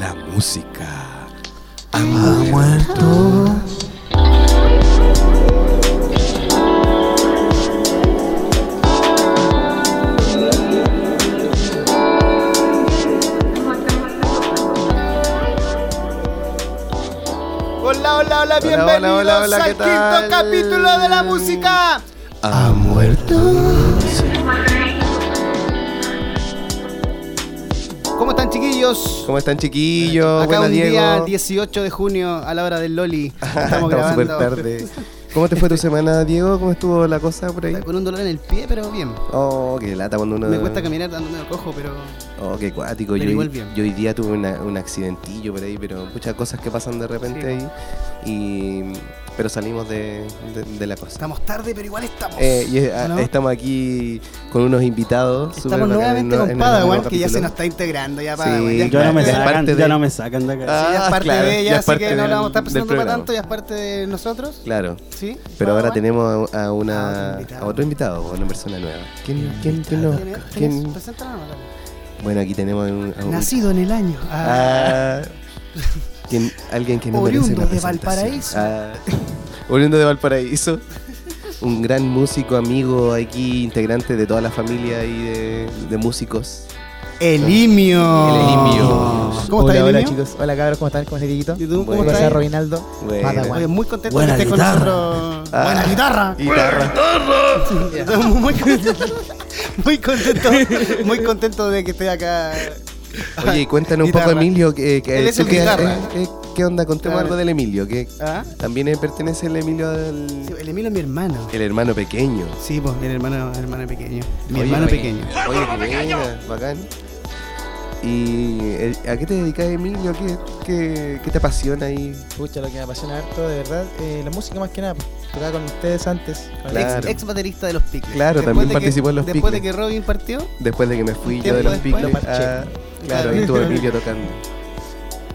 La música ha muerto. Hola, hola, hola, bienvenidos hola, hola, hola, al ¿qué quinto capítulo de la música. ha muerto. ¿Cómo están, chiquillos? ¿Cómo están chiquillos? Acá un Diego. día 18 de junio a la hora del Loli. Estamos Estamos súper tarde. ¿Cómo te fue tu semana, Diego? ¿Cómo estuvo la cosa por ahí? Con un dolor en el pie, pero bien. Oh, qué lata cuando uno... Me cuesta caminar dándome el cojo, pero Oh, qué cuático. Pero Yo, igual hoy- bien. yo hoy día tuve una- un accidentillo por ahí, pero muchas cosas que pasan de repente Sí. ahí. Y, pero salimos de, de- de la cosa. estamos tarde, pero igual estamos. Eh, y, ¿O no? Estamos aquí con unos invitados. Estamos nuevamente en- con Padawan, que ya se nos está integrando. Ya Sí, Padawan, ya yo Ya no me sacan, parte ya de- no me sacan de acá. Ah, Sí, ya es parte claro, de ella, así parte que no del- la vamos a estar presentando para tanto, ya es parte de nosotros. Claro. ¿Sí? Pero ahora Padawan. tenemos a, una, otro invitado. a otro invitado, a una persona nueva. ¿Quién, quién, quién, no? ¿Quién no. Bueno, aquí tenemos a un, a un- Nacido en el año. Ah, Ah, ¿quién- alguien que no merece Oriundo de. Valparaíso. Ah, oriundo de Valparaíso. Un gran músico, amigo aquí, integrante de toda la familia y de, de músicos. Elimio. Elimio. ¿Cómo hola, estás, hola chicos. Hola cabros, ¿cómo están? ¿Cómo estás, Dieguito? ¿Y tú cómo Bueno. ¿Cómo estás? Robinaldo? Buena. Padawan. Oye, muy contento Buena que estés guitarra. con nosotros. Ah. Buena guitarra. Guitarra. Estamos muy, muy contento, muy contento de que esté acá. Oye, y cuéntanos un Guitarra. poco, Emilio, que, que- Él es tú el qué- guitarra. eh, eh, ¿qué onda? Contemos algo del Emilio, que ¿Ah? también eh, pertenece el Emilio al Sí, el Emilio es mi hermano. el hermano pequeño. Sí, pues, el hermano, el hermano pequeño. Mi Oye, hermano pequeño. Oye, qué buena, bacán. ¿Y a qué te dedicas, Emilio? ¿Qué, qué, qué te apasiona ahí? Pucha, lo que me apasiona harto, de verdad, eh, la música más que nada. pues. Tocaba con ustedes antes. con Claro. Ex, ex baterista de los Picles. Claro, Después también de que- participó en los Después de Picles. que Robin partió, Después de que me fui yo de tiempo los después, picles. lo parché. ah, claro, ahí estuvo Emilio tocando.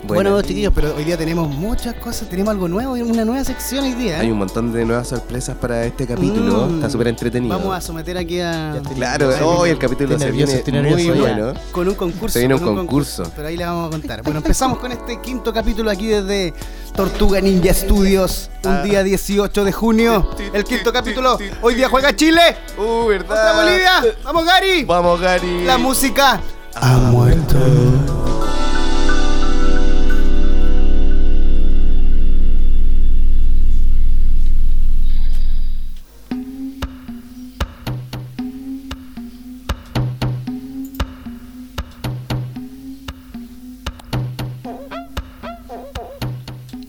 Bueno, chiquillos, pero hoy día tenemos muchas cosas, tenemos algo nuevo, una nueva sección hoy día. ¿eh? Hay un montón de nuevas sorpresas para este capítulo. Mm. Está súper entretenido. Vamos a someter aquí a... Claro, hoy el capítulo se nervioso, viene muy nervioso ya. bueno. Con un concurso. Se viene un con concurso. Pero ahí le vamos a contar. Bueno, empezamos con este quinto capítulo aquí desde Tortuga Ninja Studios. Un Ah. día 18 de junio. El quinto capítulo. Hoy día juega Chile. Uh, Contra ¿verdad? Bolivia. Vamos, Gary. Vamos, Gary. La música ha muerto.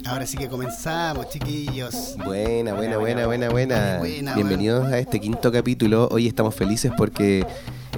Ahora sí que comenzamos, chiquillos. Buena, Buena, buena, buena. buena, Bienvenidos a este quinto capítulo. Hoy estamos felices porque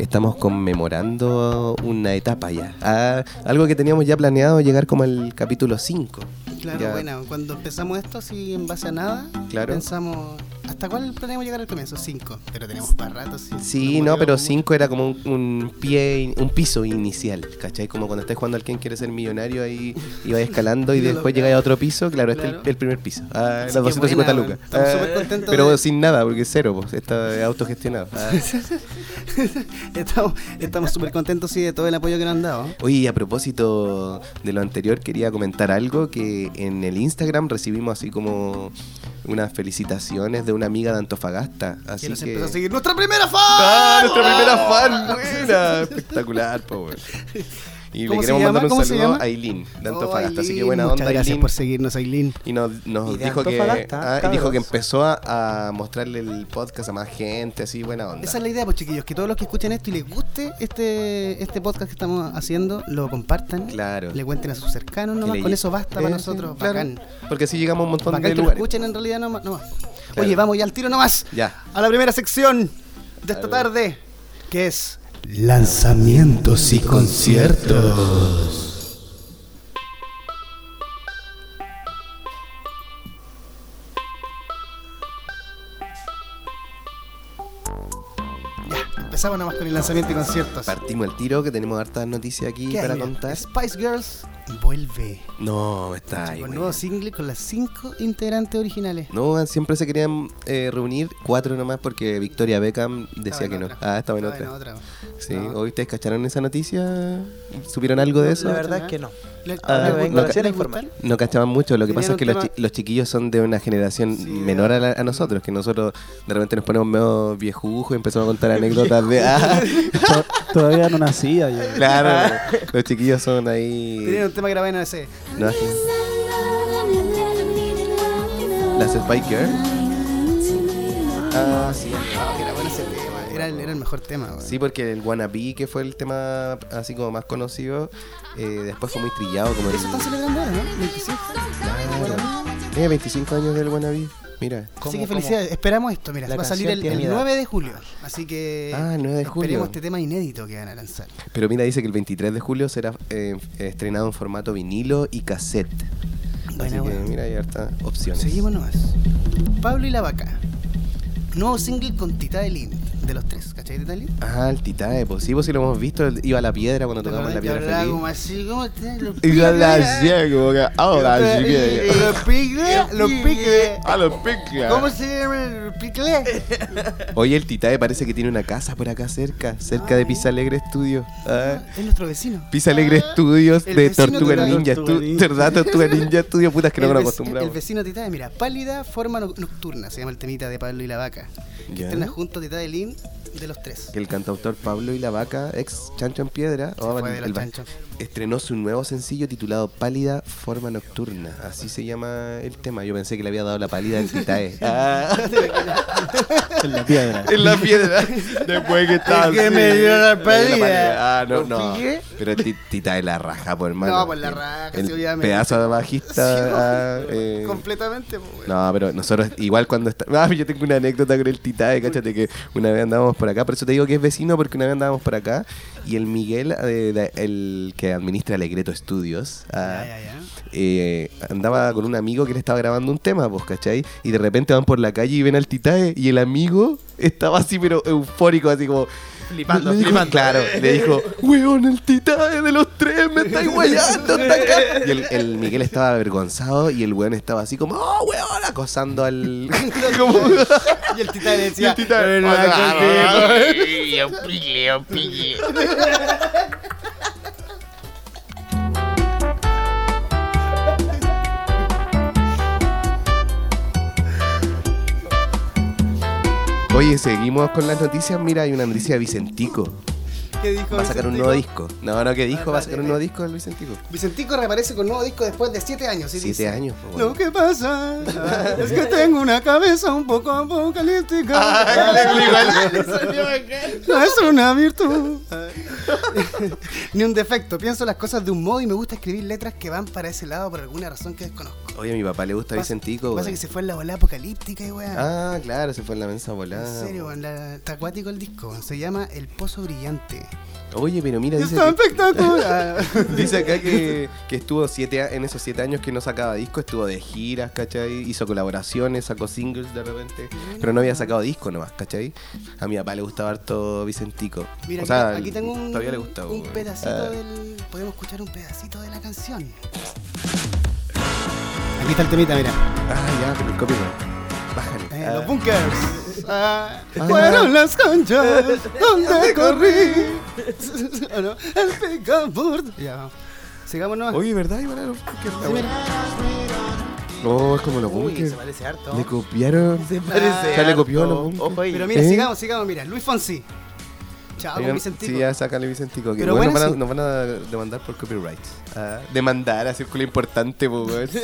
estamos conmemorando una etapa ya. Ah, algo que teníamos ya planeado llegar como al capítulo 5. Claro, Ya. bueno, cuando empezamos esto, así en base a nada, Claro. pensamos, ¿hasta cuál planeamos llegar al comienzo? Cinco, pero tenemos para rato. Sí, no, pero 5 era como un, un pie, un piso inicial, ¿cachai? Como cuando estás jugando al quien quiere ser millonario ahí y vas escalando y Y de después llegas a otro piso, claro, este es el, el primer piso. Ah, las que 250 buena, lucas. estamos Ah, súper contentos pero de- sin nada, porque es cero, pues, está autogestionado. Ah. estamos estamos súper contentos sí, de todo el apoyo que nos han dado. Oye, y a propósito de lo anterior, quería comentar algo que en el Instagram recibimos así como unas felicitaciones de una amiga de Antofagasta. Así que a seguir nuestra primera fan. ¡Ah, nuestra primera fan! ¡Buena! Espectacular, po, weón. Y le ¿Cómo se queremos llama? mandar un ¿Cómo se saludo a Aileen de Oh, Antofagasta. Así que buena Muchas onda, gracias Aileen. por seguirnos, Aileen. Y nos, nos Y de dijo que ah, y dijo que empezó a, a mostrarle el podcast a más gente, así buena onda. Esa es la idea, pues chiquillos, que todos los que escuchen esto y les guste este este podcast que estamos haciendo, lo compartan. Claro. Le cuenten a sus cercanos nomás, con eso basta Eh, para sí, nosotros, claro. bacán. Porque así llegamos a un montón Bacán de que lo lugares. escuchen en realidad nomás. nomás. Claro. Oye, vamos ya al tiro nomás. Ya. A la primera sección de esta tarde, que es lanzamientos y conciertos. Empezamos nomás con el lanzamiento y conciertos. Partimos el tiro, que tenemos hartas noticias aquí ¿Qué hay, para contar. Spice Girls vuelve. No, está ahí. Con güey. nuevo single con las cinco integrantes originales. No, siempre se querían eh, reunir cuatro nomás porque Victoria Beckham decía que en no. otra. Ah, estaba en Estaba otra. otra. Sí, No. ¿hoy ustedes cacharon esa noticia? ¿Supieron algo de eso? La verdad es que no. Le- Ah. No cachaban mucho, lo que pasa es que los, chi- los chiquillos son de una generación Sí, menor a, la- a nosotros, que nosotros de repente nos ponemos medio viejujos y empezamos a contar anécdotas de... Ah, To- Todavía no nacía yo. claro, los chiquillos son ahí... Tenían un tema grabado en ese. ¿no? Las Spike Girls. Ah, sí. Ah, que era bueno ese tema. Era el, era el mejor tema. weón. Sí, porque el Wannabe, que fue el tema así como más conocido, eh, después fue muy trillado como el... Eso están celebrando ahora, ¿no? 25. Claro. Eh, 25 años del Wannabe, mira. Así ¿Cómo- que felicidades. Esperamos esto, mira. La Va a salir el, canción tiene el edad. 9 de julio. Así que. Ah, el 9 de julio. Esperemos este tema inédito que van a lanzar. Pero mira, dice que el 23 de julio será eh, estrenado en formato vinilo y cassette. Así que weón. mira, hay hartas opciones. Seguimos nomás. Pablo y la vaca. Nuevo single con Tita de Lin. De los tres, Ah, el Titae, pues sí, pues sí lo hemos visto, iba a la piedra cuando tocamos la piedra feliz. como así, ¿cómo te- los Iba a la ciega, como que, ahora Los sí que... Los piques, los piques. A los picles. ¿Cómo se llama el picle? Oye, el Titae parece que tiene una casa por acá cerca, cerca de Pisa Alegre Studios. Ah. Es nuestro vecino. Pisa Alegre Studios de Tortuga Ninja. ¿Verdad? Tortuga Ninja Studio, putas que no nos acostumbramos. el vecino Tita de, mira, pálida forma no- nocturna, se llama el temita de Pablo y la vaca. Ya. Estrena junto Tita de Lin de los tres. Que el cantautor Pablo y la Vaca, ex Chancho en Piedra, Se oh, fue el- de los el va- chanchos. estrenó su nuevo sencillo titulado Pálida Forma Nocturna. Así se llama el tema. Yo pensé que le había dado la pálida al Titae. Ah, En la piedra. en la piedra. Después que estaba. Que así. me dio la pálida. Ah, no, ¿Lo no. Pero ti- Titae la raja, por hermano. No, por la raja, El sí, obviamente. pedazo de bajista. Sí, ah, eh, Completamente, pues. No, pero nosotros, igual cuando está. Ah, yo tengo una anécdota con el Titae, cáchate que una vez andábamos por acá, por eso te digo que es vecino, porque una vez andábamos por acá y el Miguel, eh, de- el que administra Alegreto Studios, ah, Ya, ya, ya. eh, andaba con un amigo que le estaba grabando un tema, pues, ¿cachai? Y de repente van por la calle y ven al Titae y el amigo estaba así, pero eufórico, así como. Flipando, le dijo- flipando. Claro, le dijo, weón, el Titae de los tres, me estáis guayando, está acá". Y el, el Miguel estaba avergonzado y el weón estaba así como, oh, weón, acosando al. como- Y el titán le decía, Y el titán, Oye, seguimos con las noticias. Mira, hay una noticia de Vicentico. ¿Qué dijo Va a sacar un nuevo disco. No, no, ¿qué dijo? Va a sacar un nuevo disco el Vicentico. Vicentico reaparece con nuevo disco después de 7 años. ¿sí Siete dice? años. pues, bueno. Lo que pasa es que tengo una cabeza un poco apocalíptica. Ah, No es una virtud. Ni un defecto. Pienso las cosas de un modo y me gusta escribir letras que van para ese lado por alguna razón que desconozco. Oye, a mi papá le gusta Pasa- Vicentico. Pasa que se fue en la bola apocalíptica y weón. Ah, claro, se fue en la mensa volada. En serio, weón, la- está acuático el disco. Se llama El Pozo Brillante. Oye, pero mira, dice, que- espectacular. dice acá que, que estuvo siete, en esos siete años que no sacaba disco, estuvo de giras, ¿cachai? Hizo colaboraciones, sacó singles de repente, pero no había sacado disco nomás, ¿cachai? A mi papá le gustaba harto Vicentico. Mira, o sea, aquí, aquí tengo un, todavía le gusta. un weón. pedacito Ah. del. Podemos escuchar un pedacito de la canción. Aquí está el temita, mira. Ah, ya, pero el copyright. Bájale. Eh, Ah. Los bunkers. Ah, Ah. Fueron las canchas donde corrí. ¿O no? El picaport. Ya. Sigamos nomás. Oye, ¿verdad? Igual a los bunkers. Sí. No, es como los Uy, bunkers. se parece harto. Le copiaron. Se parece Ya le copió a harto. los bunkers. Ojo ahí. Pero mira, ¿Eh? sigamos, sigamos, mira. Luis Fonsi. Chao, Oigan, Vicentico. Sí, ya sácale Vicentico. Que Pero bueno, bueno, nos, van a, nos van a demandar por copyright. Ah, demandar a círculo importante, po, weón.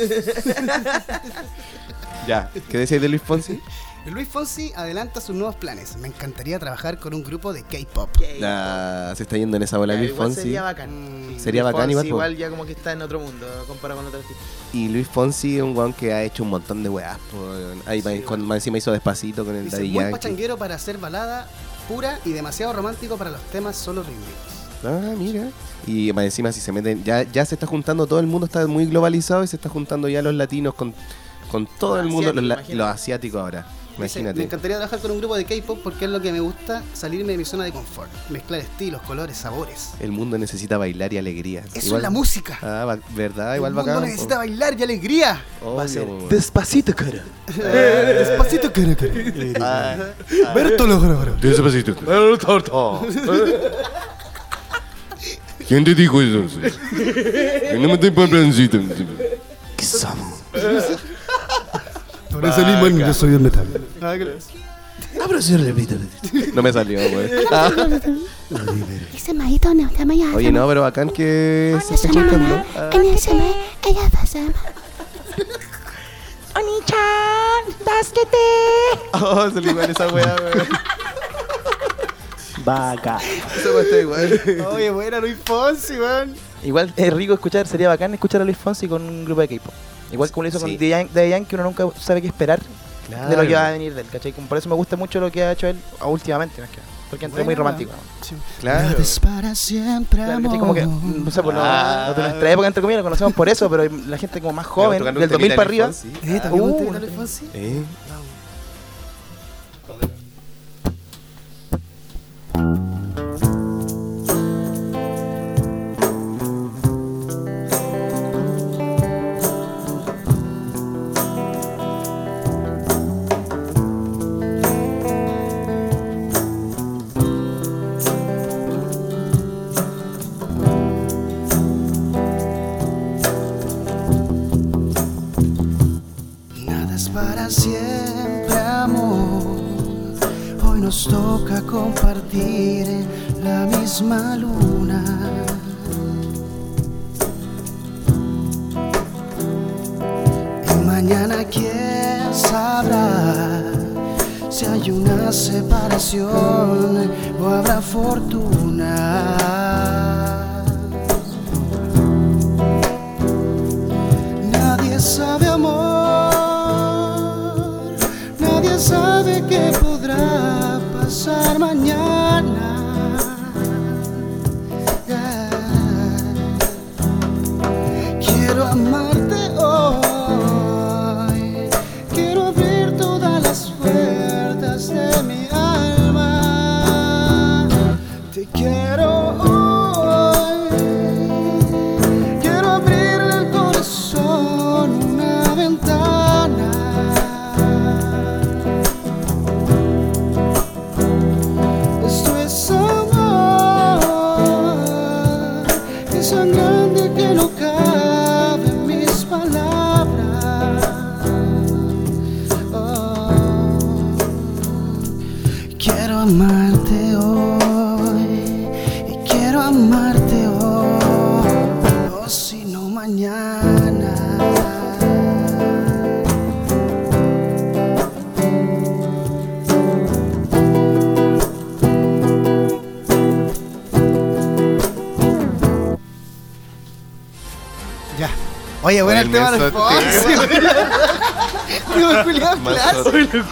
ya, ¿qué decías de Luis Fonsi? Luis Fonsi adelanta sus nuevos planes. Me encantaría trabajar con un grupo de K-pop. Ah, se está yendo en esa bola Ya, Luis Fonsi. Sería bacán. Mm, Sería Luis bacán Fonsi igual, ya como que está en otro mundo comparado con otros artistas. Y Luis Fonsi es un weón que ha hecho un montón de weas. Ahí Sí, más encima hizo despacito con el Dice, Daddy muy Yankee. pachanguero para hacer balada pura y demasiado romántico para los temas solo rítmicos. Ah, mira. Y más encima si se meten, ya, ya se está juntando, todo el mundo está muy globalizado y se está juntando ya los latinos con, con todo el mundo, los, la- los asiáticos ahora. Dice, Imagínate. me encantaría trabajar con un grupo de K-pop porque es lo que me gusta, salirme de mi zona de confort, mezclar estilos, colores, sabores. El mundo necesita bailar y alegría. Eso es la música. Ah, va- ¿verdad? Igual el mundo bacán. necesita bailar y alegría. Va a ser Obvio. despacito, cara. Despacito, cara, cara. Ah, Bertolo, cara, cara. Despacito. ¿Quién te dijo eso? No me estoy por plancito. Por eso mismo yo soy el metal. No me salió, güey. Ese maíto no te llama Oye, no, pero bacán que se esté juntando. Ah, En ese me ella pasa. Oni-chan, dasquete. Oh, se le igual esa weá, güey. Vaca. Esa weá está igual. Oye, buena Luis Fonsi, weón. Igual es rico escuchar, sería bacán escuchar a Luis Fonsi con un grupo de K-pop. Igual como lo hizo Sí. con The Yan- The Yankee, uno nunca sabe qué esperar de lo Claro. que va a venir de él, ¿cachai? Como Por eso me gusta mucho lo que ha hecho él ah, últimamente, más que nada, porque entré muy Buena, romántico. weón. Claro. Para siempre, Claro, amor. Como que, no sé, por lo, Ah. de nuestra época, entre comillas, lo conocemos por eso, pero la gente como más joven, del 2000 temita para arriba. Eh, ¿también Uh, tema your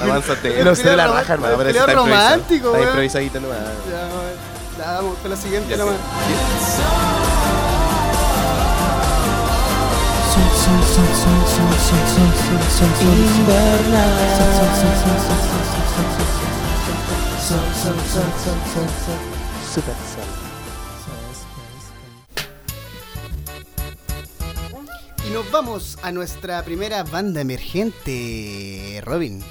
Avánzate. No sé, la raja, hermano. pero está romántico, Está weón. improvisadito nomás. Ya, vamos con la siguiente nomás. Vamos a nuestra primera banda emergente, Robin.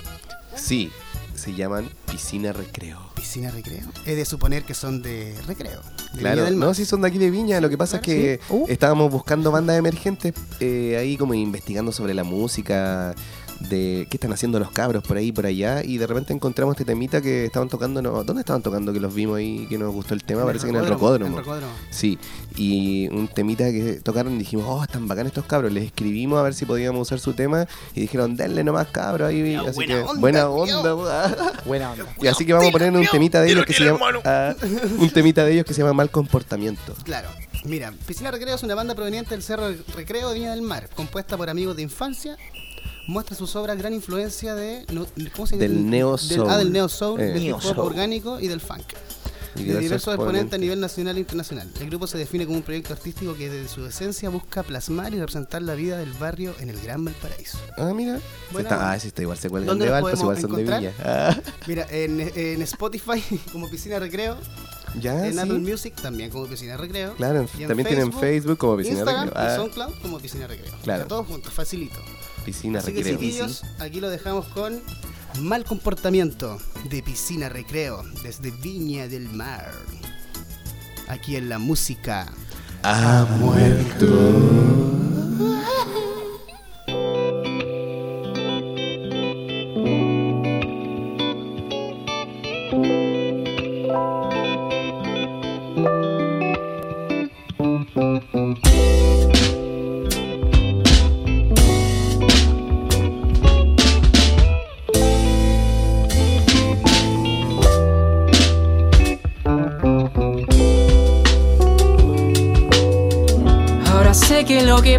Sí, se llaman Piscina Recreo. Piscina Recreo. Es de suponer que son de Recreo. de Claro, del no, si son de aquí de Viña. Lo que pasa es que ¿sí? Uh. estábamos buscando bandas emergentes eh, ahí como investigando sobre la música, de qué están haciendo los cabros por ahí por allá y de repente encontramos este temita que estaban tocando, no, ¿dónde estaban tocando que los vimos ahí que nos gustó el tema? Parece que en el rocódromo. En el rocódromo. Sí, y un temita que tocaron y dijimos, oh, están bacán estos cabros. Les escribimos a ver si podíamos usar su tema y dijeron, denle nomás cabros ahí. así buena que, onda, buena onda. Buena onda. y así que vamos a poner un temita de ellos que se llama un temita de ellos que se llama Mal Comportamiento. Claro. Mira, Piscina Recreo es una banda proveniente del Cerro Recreo de Viña del Mar, compuesta por amigos de infancia. Muestra sus obras gran influencia de. no- ¿Cómo se Del neo Del- soul. ah, del neo soul, Eh. del Neo hip hop soul. orgánico y del funk. Y de diversos exponentes a nivel nacional e internacional. El grupo se define como un proyecto artístico que desde su esencia busca plasmar y representar la vida del barrio en el Gran Valparaíso. Ah, mira. Buena Está- ah, sí, está igual se cuelgan ¿Dónde de Valpo, igual son de encontrar? Viña. Ah, Mira, en, en Spotify como Piscina Recreo, ya, en sí. Apple Music también como Piscina Recreo. Claro, en- y en también tienen Facebook como Piscina Instagram Recreo. y Ah, SoundCloud como Piscina Recreo. Claro. Está todo junto, facilito. Piscina Así que Recreo. chiquillos, aquí lo dejamos con Mal Comportamiento de Piscina Recreo desde Viña del Mar. Aquí en la música. Ha muerto.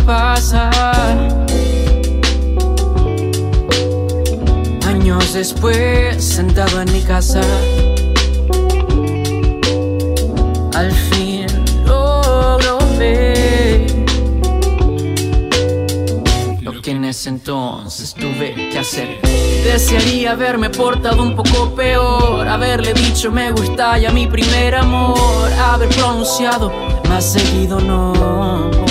Pasa Años después, sentado en mi casa. Al fin logro ver Lo que en ese entonces tuve que hacer. Desearía haberme portado un poco peor Haberle dicho me gusta ya mi primer amor Haber pronunciado más seguido no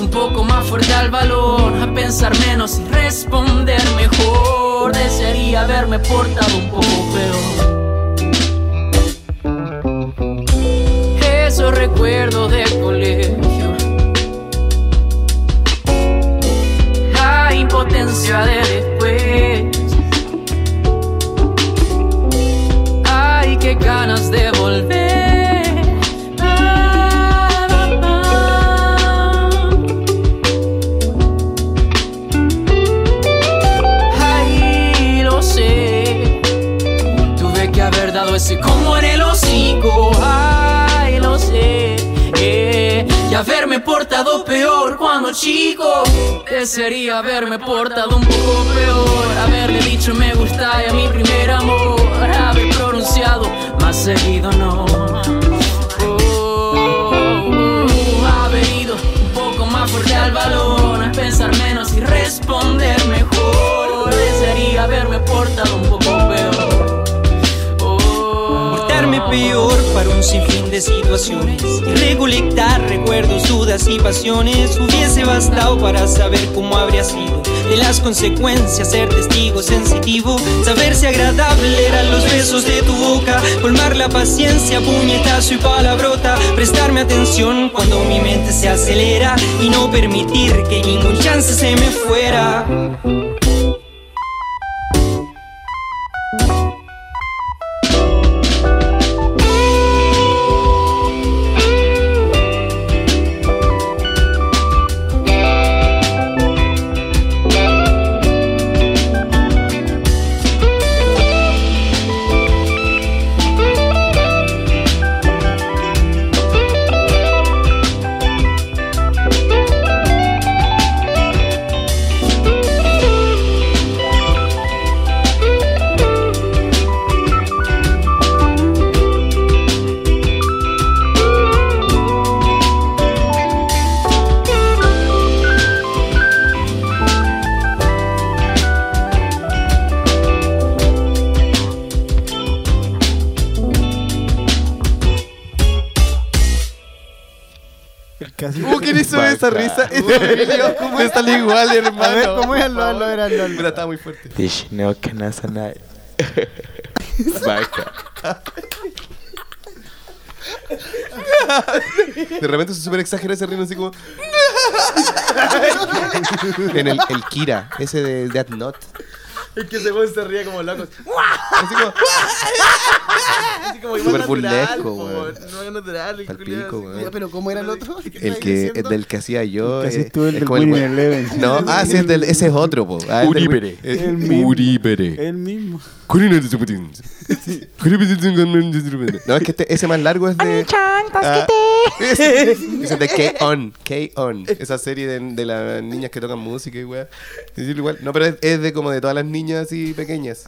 Un poco más fuerte al balón A pensar menos y responder mejor. Desearía haberme portado un poco peor. Esos recuerdos del colegio chico. Desearía haberme portado un poco peor. Haberle dicho me gusta y a mi primer amor. Haber pronunciado más seguido no. Oh, ido un poco más fuerte al balón. Pensar menos y responder mejor. Desearía haberme portado un poco peor para un sinfín de situaciones y recuerdos, dudas y pasiones hubiese bastado para saber cómo habría sido de las consecuencias ser testigo sensitivo, saberse agradable eran los besos de tu boca, colmar la paciencia, puñetazo y palabrota, prestarme atención cuando mi mente se acelera y no permitir que ningún chance se me fuera. Esa risa? Me salió igual, hermano. A ver, ¿cómo es? Lo, lo era, lo- Puta, estaba muy fuerte. Vishnu Kanasanai. Vaca. De repente se súper exagera ese ritmo así como. en el, el Kira, ese de Death Note. Es que ese weón se ría como loco. Así como. Así como igual natural, burlesco, po, weón. No es natural, el Pal culiao, pico, así weón. Ya, pero ¿cómo era el otro? El que, el del que hacía yo. Casi eh, el es del como el Winning weón- Eleven. No, ah, sí, el del, ese es otro, po. Ah, el del- Uribere. El mismo. Uribere. El mismo. No, es que este- ese más largo es de. Ah, ese es de K-On. K-On. Esa serie de, de las niñas que tocan música y weá. Es decir, igual. No, pero es, es de como de todas las niñas así pequeñas.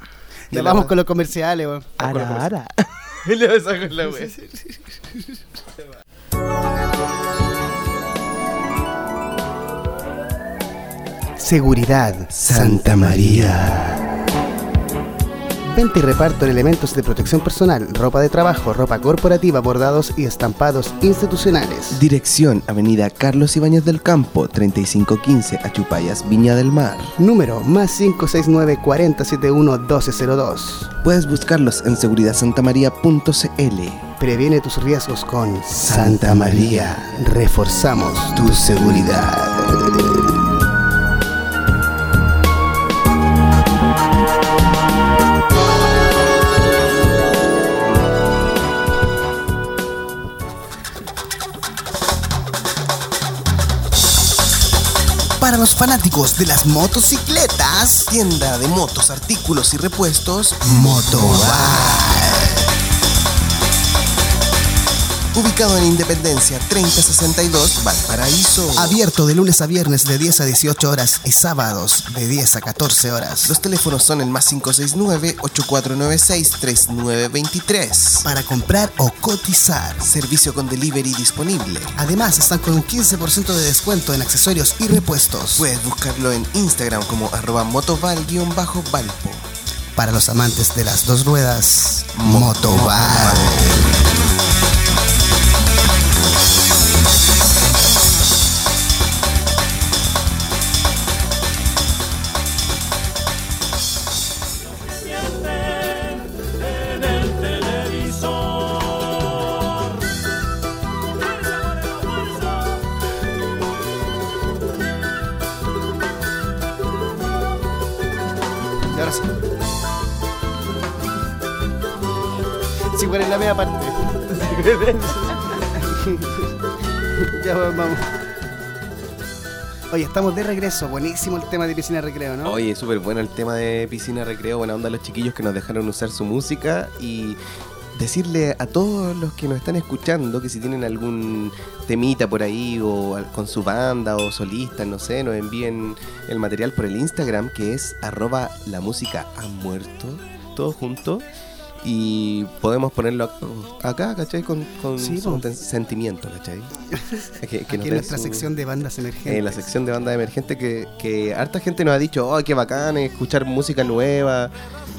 Ya la- vamos con los comerciales, weón. Ara, ara. Le vas a con la wea. Seguridad Santa María. Venta y reparto de elementos de protección personal, ropa de trabajo, ropa corporativa, bordados y estampados institucionales. Dirección Avenida Carlos Ibáñez del Campo, 3515 Achupayas, Viña del Mar. Número más 569 4071 1202. Puedes buscarlos en seguridadsantamaría.cl. Previene tus riesgos con Santa María. Reforzamos tu seguridad. Para los fanáticos de las motocicletas, Tienda de motos, artículos y repuestos. Motobar. Ubicado en Independencia 3062, Valparaíso. Abierto de lunes a viernes de 10 a 18 horas y sábados de 10 a 14 horas. Los teléfonos son el más 569-8496-3923. Para comprar o cotizar. Servicio con delivery disponible. Además, están con un 15% de descuento en accesorios y repuestos. Puedes buscarlo en Instagram como arroba motoval-valpo. Para los amantes de las dos ruedas, Motobar. Oye, estamos de regreso. Buenísimo el tema de piscina recreo, ¿no? Oye, súper bueno el tema de piscina recreo. Buena onda a los chiquillos que nos dejaron usar su música y decirle a todos los que nos están escuchando que si tienen algún temita por ahí o con su banda o solista, no sé, nos envíen el material por el Instagram que es arroba la música ha muerto, todo junto. Y podemos ponerlo ac- acá, ¿cachai? Con, con Sí, su sentimiento, ¿cachai? Que- que nos Aquí en nuestra su- sección de bandas emergentes. en la sección de banda emergente que, que harta gente nos ha dicho, oh, qué bacán escuchar música nueva.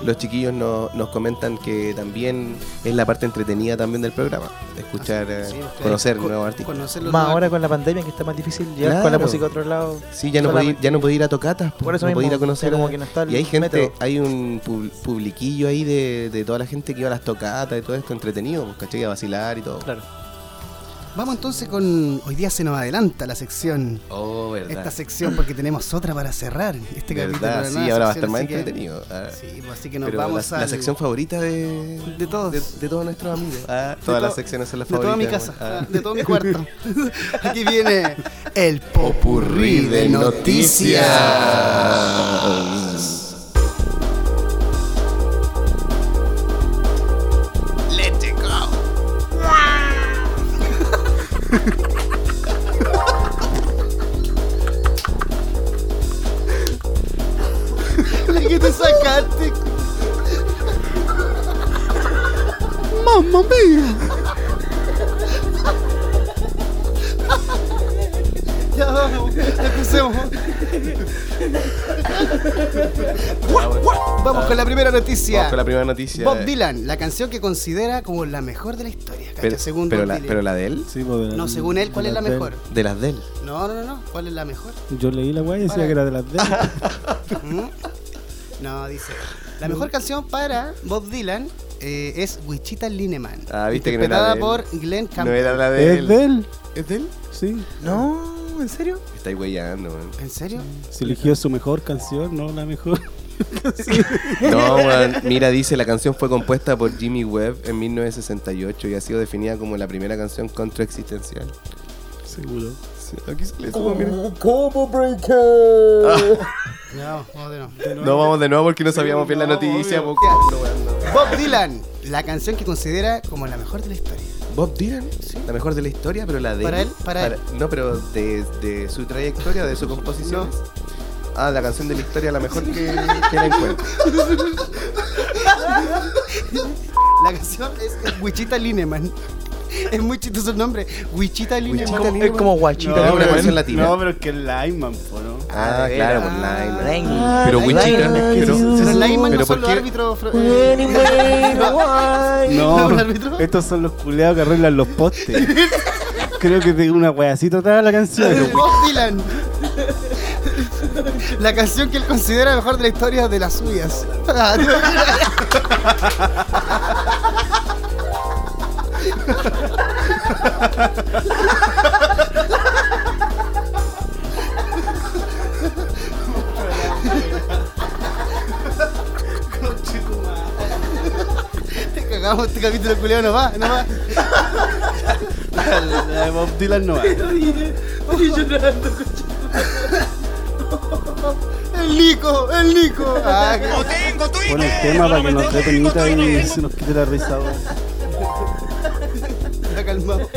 Los chiquillos no- nos comentan que también es la parte entretenida también del programa, escuchar, eh, Sí, conocer co- nuevos artistas. Más nuevos ahora con la pandemia que está más difícil llegar con la Claro. música a otro lado. Sí, ya no, podía, solamente. ya no podía ir a tocatas, po, Por eso no mismo, podía ir a conocer. como a- que no está y hay gente, método. hay un pub- publiquillo ahí de, de toda la gente que iba a las tocatas y todo esto entretenido, pues, ¿cachai? A vacilar y todo. Claro. Vamos entonces con. Hoy día se nos adelanta la sección. Oh, verdad. Esta sección porque tenemos otra para cerrar este capítulo. verdad, sí, nueva ahora va a estar más que- entretenido. Ah. Sí, pues así que nos Pero vamos la, a. la sección favorita de, De todos. de, de todos nuestros amigos. Ah, todas to- las secciones son las De toda mi favoritas. casa, Ah. de todo mi cuarto. Aquí viene el Popurrí de noticias. ¿Qué te sacaste? ¡Mamma mía! Ya vamos, empecemos. Vamos con la primera noticia. Vamos con la primera noticia. Bob Dylan, la canción que considera como la mejor de la historia. Pero, según pero Bob la, Dylan. pero la de él, Sí, pues, de la- No, según él, ¿cuál es la las de él. mejor? de las de él. No, no, no, no. ¿Cuál es la mejor? Yo leí la weá y decía Para. que era de las de él. ¿Mm? No, dice. La mejor canción para Bob Dylan eh, es Wichita Lineman. Ah, viste que no era interpretada de él. por Glenn No Campbell. era la de ¿Es él. de él? ¿Es de él? Sí. No, ¿en serio? Estáis weyando, man. ¿En serio? Se eligió su mejor canción, no la mejor. No, man. Mira, dice, la canción fue compuesta por Jimmy Webb en 1968 y ha sido definida como la primera canción contraexistencial. Seguro. Sí, aquí sale eso, mira. No, vamos de nuevo. No vamos de nuevo porque no sabíamos bien la noticia. Bob Dylan, la canción que considera como la mejor de la historia. Bob Dylan, la mejor de la historia, pero la de Para él, para él. No, pero de, de su trayectoria, de su composición. Ah, la canción de la historia, la mejor que, que la encuentro. La canción es Wichita Lineman. Es muy chistoso el nombre. Wichita Lineman. Es como guachita. No, una canción latina. No, pero es que es Lyman, po, ¿no? Ah, de claro, por Lime. Lime. Pero Wichita, pero, Pero Lyman no son ¿por los qué? árbitros. No, estos son los culeados que arreglan los postes. Creo que de una weacita toda la canción. Bob Dylan. La canción que él considera mejor de la historia de las suyas. Te cagamos este capítulo culiao no va, no va. La de Bob Dylan no va. El Nico, el Nico. Ah, qué- Pon el tema para que nos dé penita y se nos quite la risa. está calmado.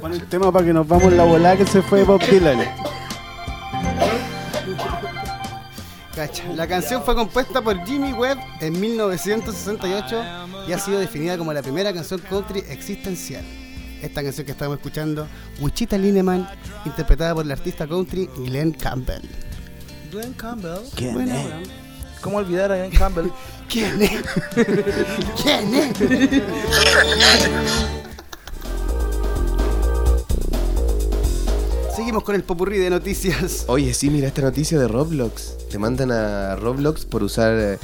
Pon el tema- para que nos vamos en la volada que se fue Bob Dylan. Cacha. La canción fue compuesta por Jimmy Webb en 1968 y ha sido definida como la primera canción country existencial. Esta canción que estamos escuchando, Wichita Lineman, interpretada por el artista country Glenn Campbell. Glenn Campbell. ¿Quién Bueno, es? bueno. ¿Cómo olvidar a Glenn Campbell? ¿Quién es? ¿Quién es? Seguimos con el popurrí de noticias. Oye, sí, mira esta noticia de Roblox. Te mandan a Roblox por usar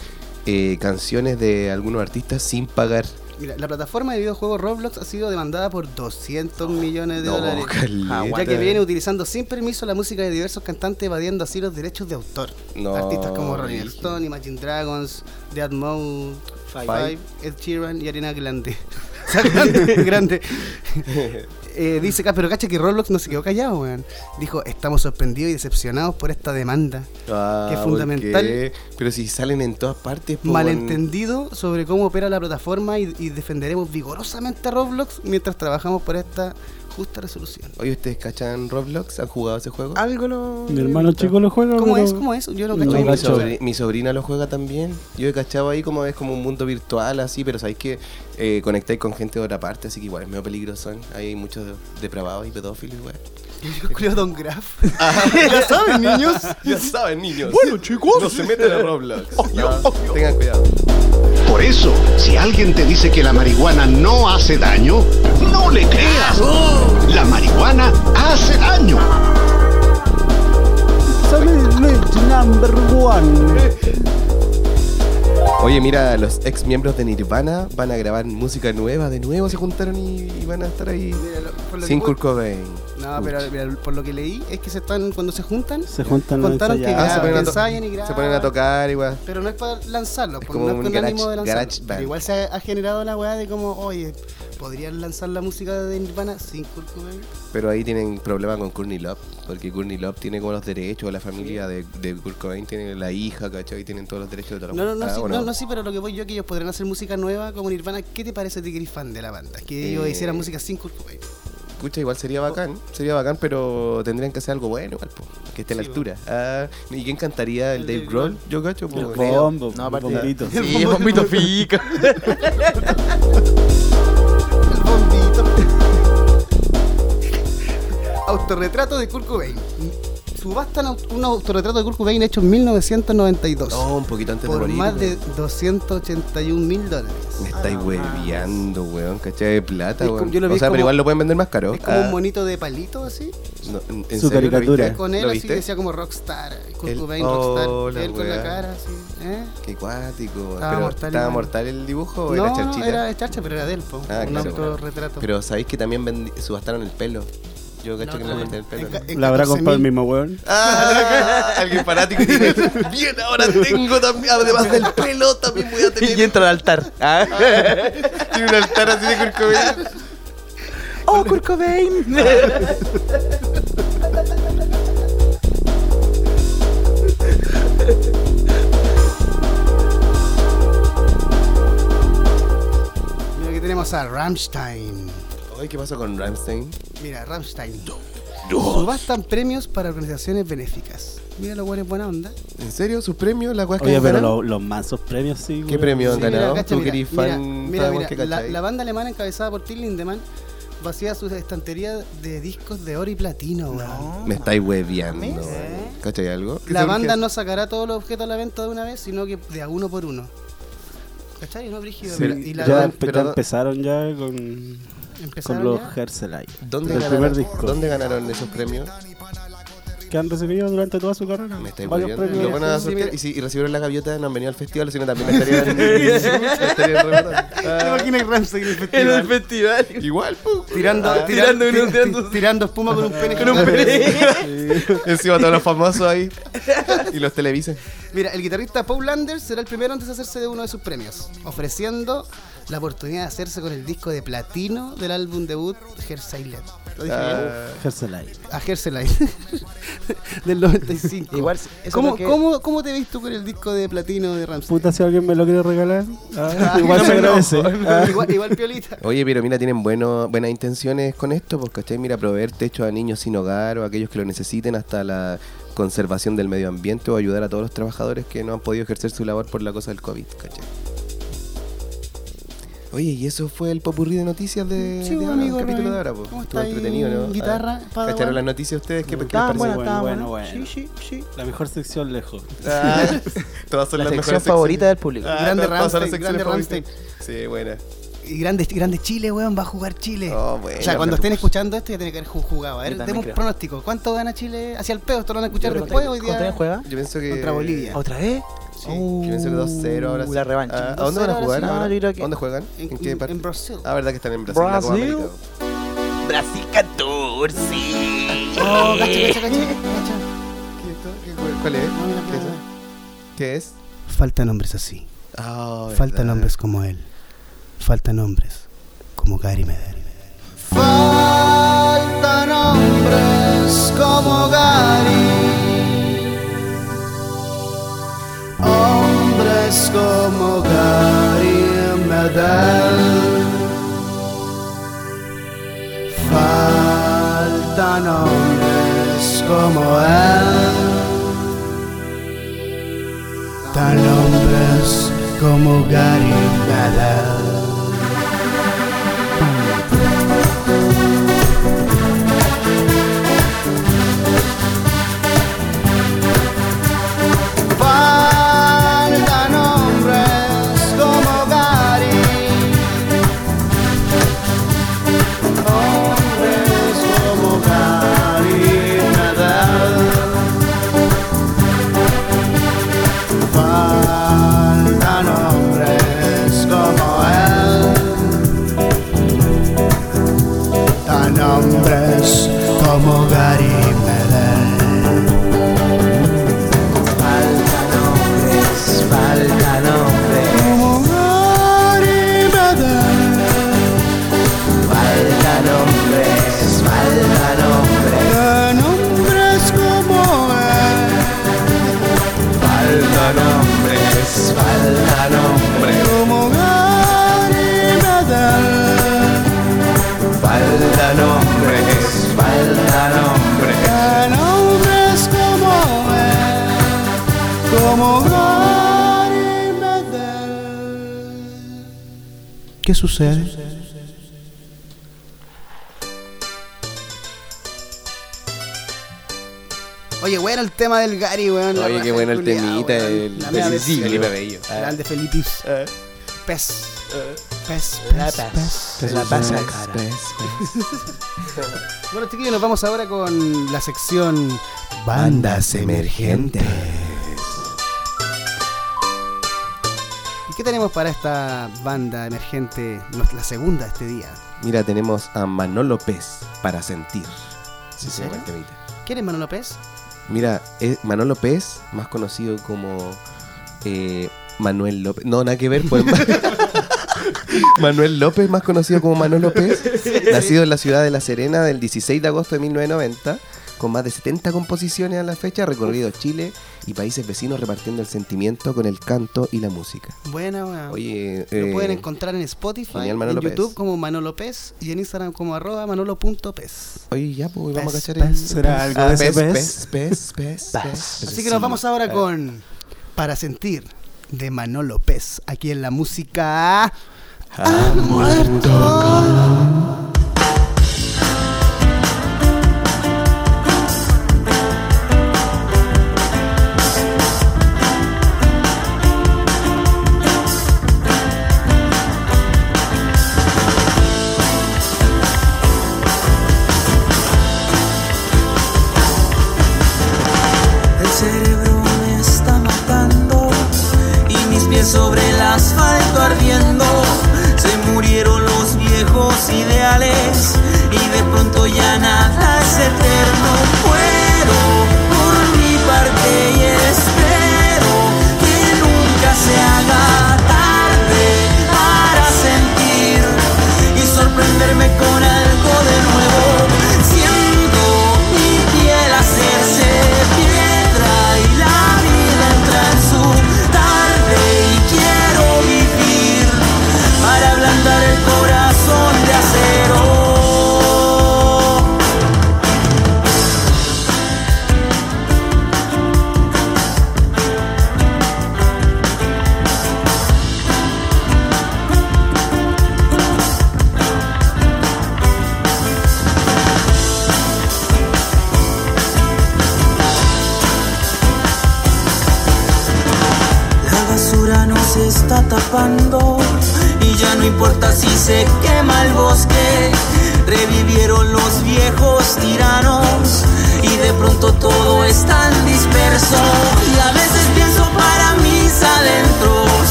eh, canciones de algunos artistas sin pagar. Mira, la plataforma de videojuegos Roblox ha sido demandada por 200 millones de No, dólares. caleta. Ya que viene utilizando sin permiso la música de diversos cantantes evadiendo así los derechos de autor. No, Artistas como Rolling. Stone, Imagine Dragons, Dead Mouse, Five, Ed Sheeran y sea, grande, grande. Eh, dice acá, pero cacha que Roblox no se quedó callado, weón. Dijo, estamos sorprendidos y decepcionados por esta demanda. Ah, que es ¿por fundamental. Pero si salen en todas partes, Malentendido sobre cómo opera la plataforma y, y defenderemos vigorosamente a Roblox mientras trabajamos por esta justa resolución. Oye, ¿ustedes cachan Roblox? ¿Han jugado ese juego? Algo lo. Mi hermano chico lo juega. ¿Cómo pero- es? ¿Cómo es? Yo no No, cacho. Oye, mi, cacho. sobri- mi sobrina lo juega también. Yo he cachado ahí como es como un mundo virtual así, pero sabéis que eh, conectáis con gente de otra parte, así que igual es medio peligroso. Hay muchos depravados y pedófilos, igual. Yo creo Don Graf. ya saben, niños. Ya saben, niños. Bueno, chicos. No se meten a Roblox. No, Tengan cuidado. Por eso, si alguien te dice que la marihuana no hace daño, no le creas. La marihuana hace daño. Number one. Oye, mira, los ex miembros de Nirvana van a grabar música nueva. De nuevo se juntaron y, y van a estar ahí Mira, lo- por lo sin que- Kurt Cobain. No, pero mira, por lo que leí es que se están cuando se juntan, Se juntan contaron que. Ah, se ponen, a que to- ensayan y graban. se ponen a tocar igual. Pero no es para lanzarlo, Es porque como no es un con garage- ánimo de lanzarlo. garage band. Pero igual se ha, ha generado la weá de como, oye, ¿podrían lanzar la música de Nirvana sin Kurt Cobain? Pero ahí tienen problema con Courtney Love, porque Courtney Love tiene como los derechos, la familia de, de Kurt Cobain tiene la hija, ¿cachai? Tienen todos los derechos de toda la No, no, no, Ah, sí, bueno. no, no, sí, pero lo que voy yo que ellos podrían hacer música nueva como Nirvana. ¿Qué te parece ti que eres fan de la banda? Que ellos Eh, hicieran música sin Kurt Cobain. Escucha, igual sería bacán, sería bacán, pero tendrían que hacer algo bueno, igual, po, que esté a la Sí, altura. Ah, ¿Y quién cantaría el, El Dave Grohl? Yo cacho, po, El creo. bombo, No, el aparte- bombito. Sí, el bombito fica. El bombito. Autorretrato de Kurt Cobain. Subastan un autorretrato de Kurt Cobain hecho en 1992. No, un poquito antes de por morir. más de weón. 281 mil dólares. Me estáis hueviando, weón, ¿cachai? De plata, Es como- weón. yo lo vi O sea, como- pero igual lo pueden vender más caro. Es como Ah, un monito de palito así. no, ¿en- en Su serio lo caricatura. viste? Con él ¿Lo así viste? decía como rockstar. Kurt El- Cobain, oh, rockstar. la él con la cara así. ¿eh? Qué cuático. Estaba Pero, mortal ¿Estaba igual. mortal el dibujo o no, era charchita? era charcha, pero era de él, po. Ah, un claro. autorretrato. Pero sabéis que también vendi- subastaron el pelo. Yo cacho que me vendí el pelo. ¿La habrá 14.000. comprado el mismo weón? Ah, alguien fanático tiene. Bien, ahora tengo también, además del pelo, también voy a tener. y entra al altar. Ah. Tiene un altar así de Kurt Cobain. ¡Oh, Kurt Cobain! Mira, aquí tenemos a Rammstein. Ay, ¿qué pasa con Ramstein? Mira, Rammstein. Subastan premios para organizaciones benéficas. Mira los buenos buena onda. ¿En serio? ¿Sus premios? ¿La que Oye, pero lo- los mansos premios sí. ¿Qué weón. premio han Sí, mira, ganado? cacha, ¿Tú mira, que eres mira, fan? mira, sabemos mira, que la, cachai. la banda alemana encabezada por Till Lindemann vacía sus estanterías de discos de oro y platino, weón. Me estáis hueviando. ¿Eh? ¿Cachai algo? La ¿Qué banda no sacará todos los objetos a la venta de una vez, sino que de a uno por uno. ¿Cachai? ¿No, Brígido? Sí, y la ya, ya empezaron ya con, con ¿Empezaron los ya? Herselite. ¿Dónde ganaron. ¿Dónde ganaron esos premios? Que han recibido durante toda su carrera. Me estáis Varios premios. Lo van a sortear. y si y recibieron la gaviota, no han venido al festival, sino también estarían. estarían rebotando. ¿Te imaginas Ramsey en el En festival? el festival. Igual, pu. Tirando, Ah, tirando, tirando, tir- tirando- tirando espuma con un pene. Con un pene. Encima todos los famosos ahí. Y los televisan. Mira, el guitarrista Paul Landers será el primero en deshacerse de uno de sus premios, ofreciendo la oportunidad de hacerse con el disco de platino del álbum debut Herselite. ¿Lo dije bien? Ah, Herselite. A Herselite. del 95. Igual, ¿Cómo, porque- cómo, ¿Cómo te ves tú con el disco de platino de Ramsey? Puta, si alguien me lo quiere regalar, ah, Ah, igual no se agradece. Ah. igual, igual piolita. Oye, pero mira, tienen bueno, buenas intenciones con esto, ¿cachai? Mira, proveer techo a niños sin hogar o a aquellos que lo necesiten hasta la conservación del medio ambiente o ayudar a todos los trabajadores que no han podido ejercer su labor por la cosa del COVID, ¿cachai? Oye, y eso fue el popurrí de noticias de, Sí, de pues, ahora, amigo el capítulo de ahora, pues. ¿Cómo Estuvo está entretenido, ¿no? Guitarra, Ah, espada, ¿Cacharon las noticias ustedes? ¿Qué, qué les pareció? buenas, Bueno, bueno, bueno. Sí, sí, sí. La mejor sección lejos. Ah, todas son La las sección favorita del público. Ah, Grande secciones grande favoritas. Sí, buena. Y grande, grande Chile, weón, va a jugar Chile. Oh, bueno, o sea, cuando estén escuchando esto ya tiene que haber ju- jugado. A ver, demos un pronóstico. ¿Cuánto gana Chile hacia el pedo? Esto lo van a escuchar después hoy ¿Contra quién día. juega? Yo pienso que... Contra Bolivia. ¿Otra vez? Sí, pienso que 2-0 ahora sí. Uh, la revancha. Ah, ¿A dónde van a 2-0 jugar? ahora sí. ahora? Que- ¿Dónde juegan? En, ¿En qué parte? en Brasil. Ah, verdad que están en Brasil, Brasil. Brasil 14. Oh, cacha, cacha, cacha. ¿Qué esto? ¿Qué- cuál- ¿Cuál es? ¿Qué es? ¿Qué es? Faltan hombres así. Ah, Faltan hombres como él. Faltan hombres como Gary Medel. Faltan hombres como Gary. Hombres como Gary Medel. Faltan hombres como él. Tan hombres como Gary Medel. Como Gary ¿Qué sucede? Oye, bueno el tema del Gary, weón. la Oye, qué bueno el temita, el La. Felipe Bello. Grande Felipis. Eh. Pez. Pez, La pez, paz. La paz cara. Bueno, chiquillos, nos vamos ahora con la sección Bandas Emergentes. Qué tenemos para esta banda emergente, la segunda de este día? Mira, tenemos a Manolo López para sentir. Sí. ¿Quién es Manolo López? Mira, es Manolo López, más conocido como eh, Manuel López. No, nada que ver, pues. Manuel López, más conocido como Manuel López, nacido en la ciudad de La Serena del 16 de agosto de 1990, con más de 70 composiciones a la fecha, ha recorrido Chile y países vecinos repartiendo el sentimiento con el canto y la música. Buena, buena. Oye, Lo eh, pueden encontrar en Spotify, genial, en YouTube como Manolo Pez y en Instagram como arroba manolo.pez. Oye, ya, pues vamos a cachar el... pez, ¿Será algo de ese pez, pez? pez, pez, pez, pez, Así que nos vamos ahora con Para Sentir de Manolo Pez, aquí en la música Ha muerto.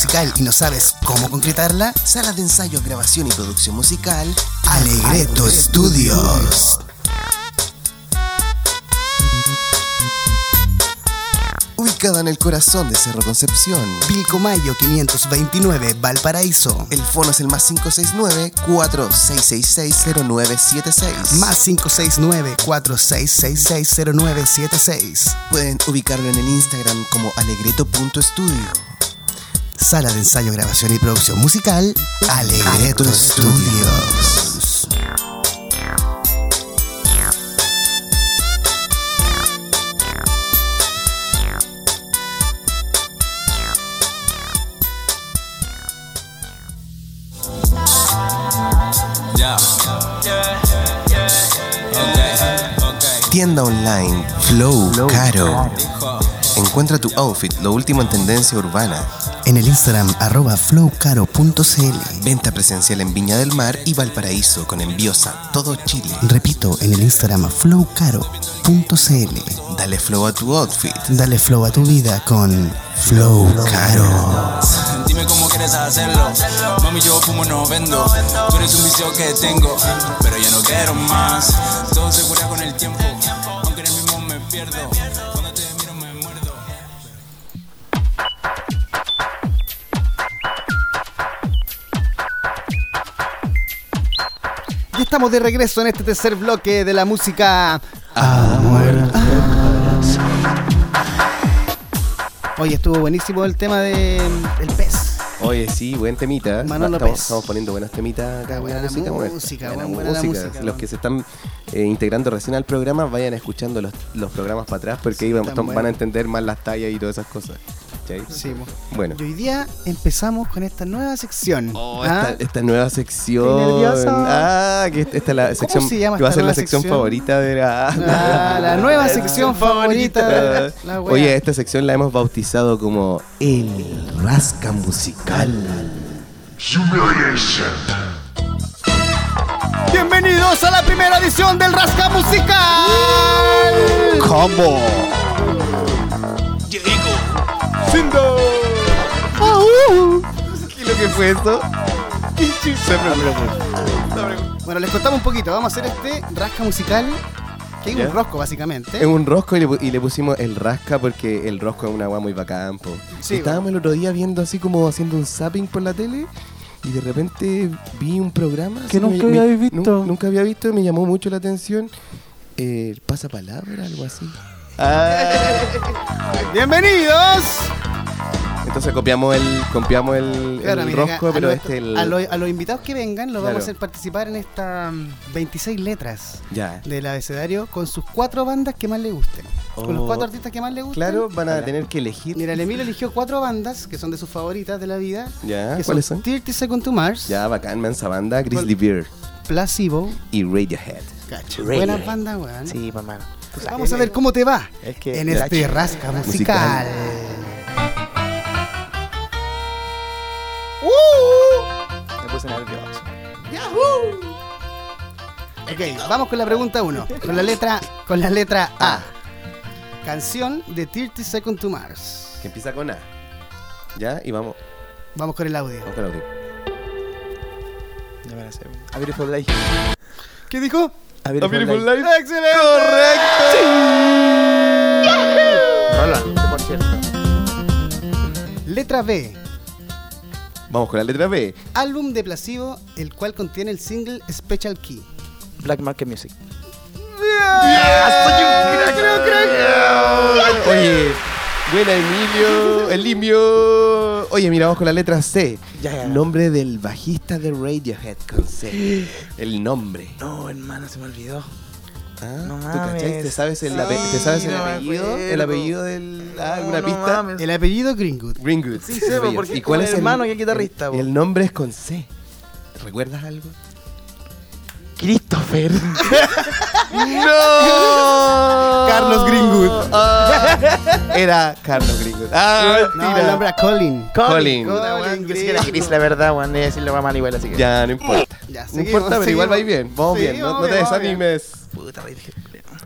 Musical y no sabes cómo concretarla? Sala de ensayo, grabación y producción musical. Alegreto Studios. Ubicada en el corazón de Cerro Concepción. Pilcomayo 529, Valparaíso. El fono es el más 569-4666-0976. Más 569-4666-0976. Pueden ubicarlo en el Instagram como alegreto.studio. Sala de ensayo, grabación y producción musical. Alegreto Studios. Tienda online Flow, Caro. Encuentra tu outfit, lo último en tendencia urbana. En el Instagram arroba flowcaro.cl. Venta presencial en Viña del Mar y Valparaíso con envíos a todo Chile. Repito, en el Instagram flowcaro.cl. Dale flow a tu outfit. Dale flow a tu vida con Flow Caro. Dime cómo quieres hacerlo. Mami, yo fumo, no vendo. Tú eres un vicio que tengo, pero ya no quiero más. Todo se cura con el tiempo, aunque en el mismo me pierdo. Estamos de regreso en este tercer bloque de la música. Oye, estuvo buenísimo el tema de el pez. Oye, sí, buen temita. Manolo estamos, Pez. estamos poniendo buenas temitas acá. buena buena música, buena música, buena buena la música. música, Los que se están eh, integrando recién al programa, vayan escuchando los, los programas para atrás porque ahí van, a entender más las tallas y todas esas cosas. ¿Cachai? Sí, mo. Bueno. Y hoy día empezamos con esta nueva sección. Oh, ¿Ah? esta, esta nueva sección. Ah, que esta es la sección se llama que va a ser la nueva sección, sección? favorita de la. Ah, la nueva sección favorita de la. Oye, esta sección la hemos bautizado como El Rasca Musical. Bienvenidos a la primera edición del Rasca Musical. Combo. Sindo. ¿Qué es lo que fue esto? Bueno, les contamos un poquito. Vamos a hacer este Rasca Musical, que es ¿Ya? un rosco básicamente. Es un rosco y le, pu- y le pusimos el rasca porque el rosco es una agua muy bacán. po. Sí, Estábamos el otro día viendo así como haciendo un zapping por la tele y de repente vi un programa Que nunca me- había visto. nu- nunca había visto, me llamó mucho la atención. Eh, pasapalabra, algo así. Ah. Bienvenidos. Entonces copiamos el, copiamos el, Claro, el mira, rosco, a, pero este el. a los, a los invitados que vengan los Claro. vamos a hacer participar en estas 26 letras Ya. del abecedario con sus cuatro bandas que más les gusten. Con los Oh. cuatro artistas que más les gusten. Claro, van a tener que elegir. Mira, el Emilio eligió cuatro bandas que son de sus favoritas de la vida. Ya, que ¿cuáles son? 30 Seconds to Mars, Ya, bacán, mansa banda, Grizzly Bear Placebo. y Radiohead. Cacho. Buenas bandas, weón. Sí, mamá. Vamos a ver cómo te va Es que en este rasca musical. musical. Me puse nervioso. Ok, vamos con la pregunta 1. Con la letra, con la letra A. Canción de 30 Seconds to Mars. Que empieza con A. Ya, y vamos, Vamos con el audio. vamos con el audio. Ya me la sé. A Beautiful Life. ¿Qué dijo? A Beautiful, Life. Life. ¡Excelente! Rola, por cierto. Letra B. Vamos con la letra B. Álbum de Placebo, el cual contiene el single Special Key. Black Market Music. Oye, buena Emilio, el limpio. Oye, mira, vamos con la letra C. Ya, ya. Nombre del bajista de Radiohead con C. El nombre. No, hermano, se me olvidó. Ah, No ¿Tú mames. cachai? ¿Te sabes el, Sí, ape- ¿te sabes el no apellido? ¿El apellido del. ah, ¿Alguna No, pista? mames. El apellido Greenwood. Greenwood. Sí, sé, porque ¿Y cuál es el hermano y el guitarrista, El, el nombre es con C. ¿Recuerdas algo? Christopher. ¡No! Carlos Greenwood. Ah, era Carlos Greenwood. Ah, No, el nombre era Colin. Colin. Weón, pensé que era Chris, la verdad, weón. Debe decirlo mal igual, así que. Ya, no importa. Ya, No seguimos, importa, pero igual va bien. Vamos Sí, bien, no, te desanimes. Puta.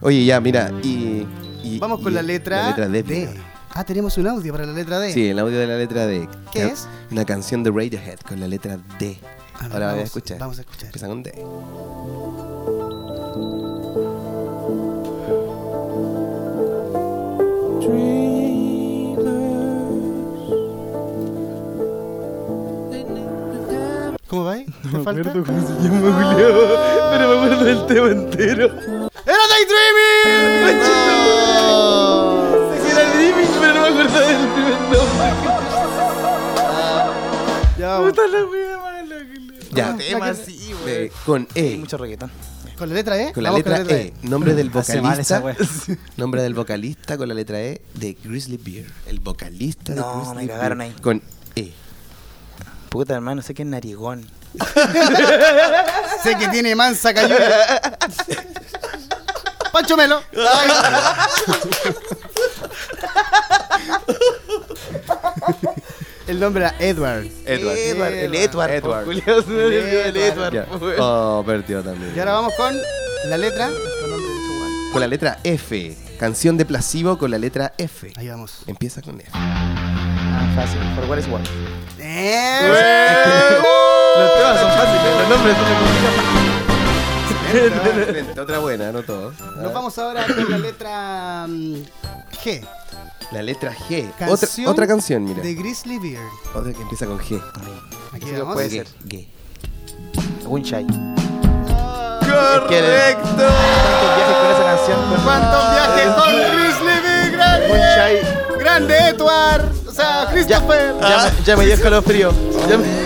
Oye, ya, mira, y. y- Vamos con y la letra, La letra D. D. Ah, tenemos un audio para la letra D. Sí, el audio de la letra D. ¿Qué es? Una canción de Radiohead con la letra D. A ver, Ahora voy a vamos- escuchar. Vamos a escuchar. Empieza con D. ¿Cómo va? ¿Te falta? cómo se llama, Julio. Pero me acuerdo del tema entero. ¡Era Daydreaming! Era Dreaming, pero no me acuerdo del primer nombre. Ya, Puta la wea mala, Julio. Ya. No, tema sí, Eh, weón. con E. Mucho reggaetón. ¿Con la letra E? Con la letra, con E. Nombre del vocalista. nombre del vocalista con la letra E de Grizzly Bear. El vocalista de No, Grizzly me cagaron ahí. Con E. Puta, hermano, sé que es narigón. Sé que tiene mansa cayuya. Pancho Melo. El nombre era Edward. Edward. Edward, el Edward. Edward. po, Julio, se me olvidó el Edward. Ya. Edward. weón. Oh, perdió también. Y ahora vamos con la letra. Con la letra F. Canción de Placebo con la letra F. Ahí vamos. Empieza con F. Ah, fácil. For what is what. Eh, Los temas son fáciles, los nombres son complicados. Excelente, Otra buena, no todo. Nos vamos ahora con la letra mm, G. La letra G. Otra, Canción otra canción, mira. De Grizzly Bear. Otra que empieza con G. Aquí Sí, vamos. puede ser. G. Winchai. ¡Correcto! ¿Cuántos viajes con esa canción? Con... ¿Cuántos viajes con Grizzly Bear? ¡Grande! ¡Grande Edward! O sea, Christopher. Ya, me- ya me dio escalofrío. Ya me-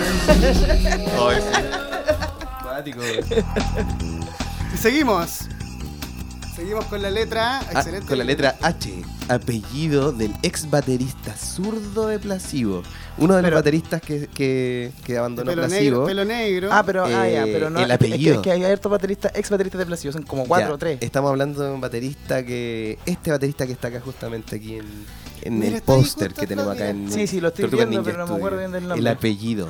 Cuático. Y seguimos. Seguimos con la letra. Ah, Excelente. con la letra H, apellido del ex baterista zurdo de Plasivo. Uno de los bateristas que, que, que abandonó Pelo Plasivo. negro, pelo negro. Ah, pero, ah, ya, Eh, pero no. el es que- apellido. Es que, hay hartos bateristas, ex bateristas de Placido, son como cuatro Ya, o tres. Estamos hablando de un baterista que. Este baterista que está acá justamente aquí en, en Mira, el está ahí póster justo que tenemos acá en. Sí, sí, lo estoy Tortugas viendo, Ninja pero no me acuerdo bien del El nombre. apellido.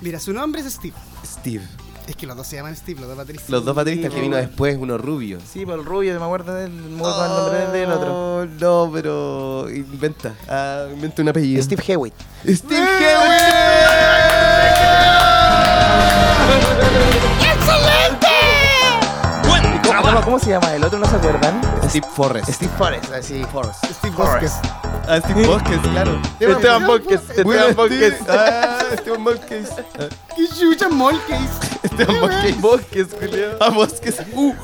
Mira, su nombre es Steve. Steve. Es que los dos se llaman Steve, los dos bateristas. Los dos bateristas Sí, que vino bueno. después, uno rubio. Sí, por el rubio, me acuerdo del, me acuerdo el nombre del- del otro. Oh, No, pero. Inventa. Ah, inventa un apellido. Steve Hewitt. Steve ¿Y ¿Cómo, se llama el otro? ¿No se acuerdan? Steve Forrest. Steve Forrest, así, Forrest. Steve Bosques. Ah, Steve Bosques, claro. Esteban Bosques, Esteban Bosques. Ah, Esteban Bosques. ¡Qué chucha Molcase! Esteban Bosques. Bosques, Julio. Ah, Bosques. Uh.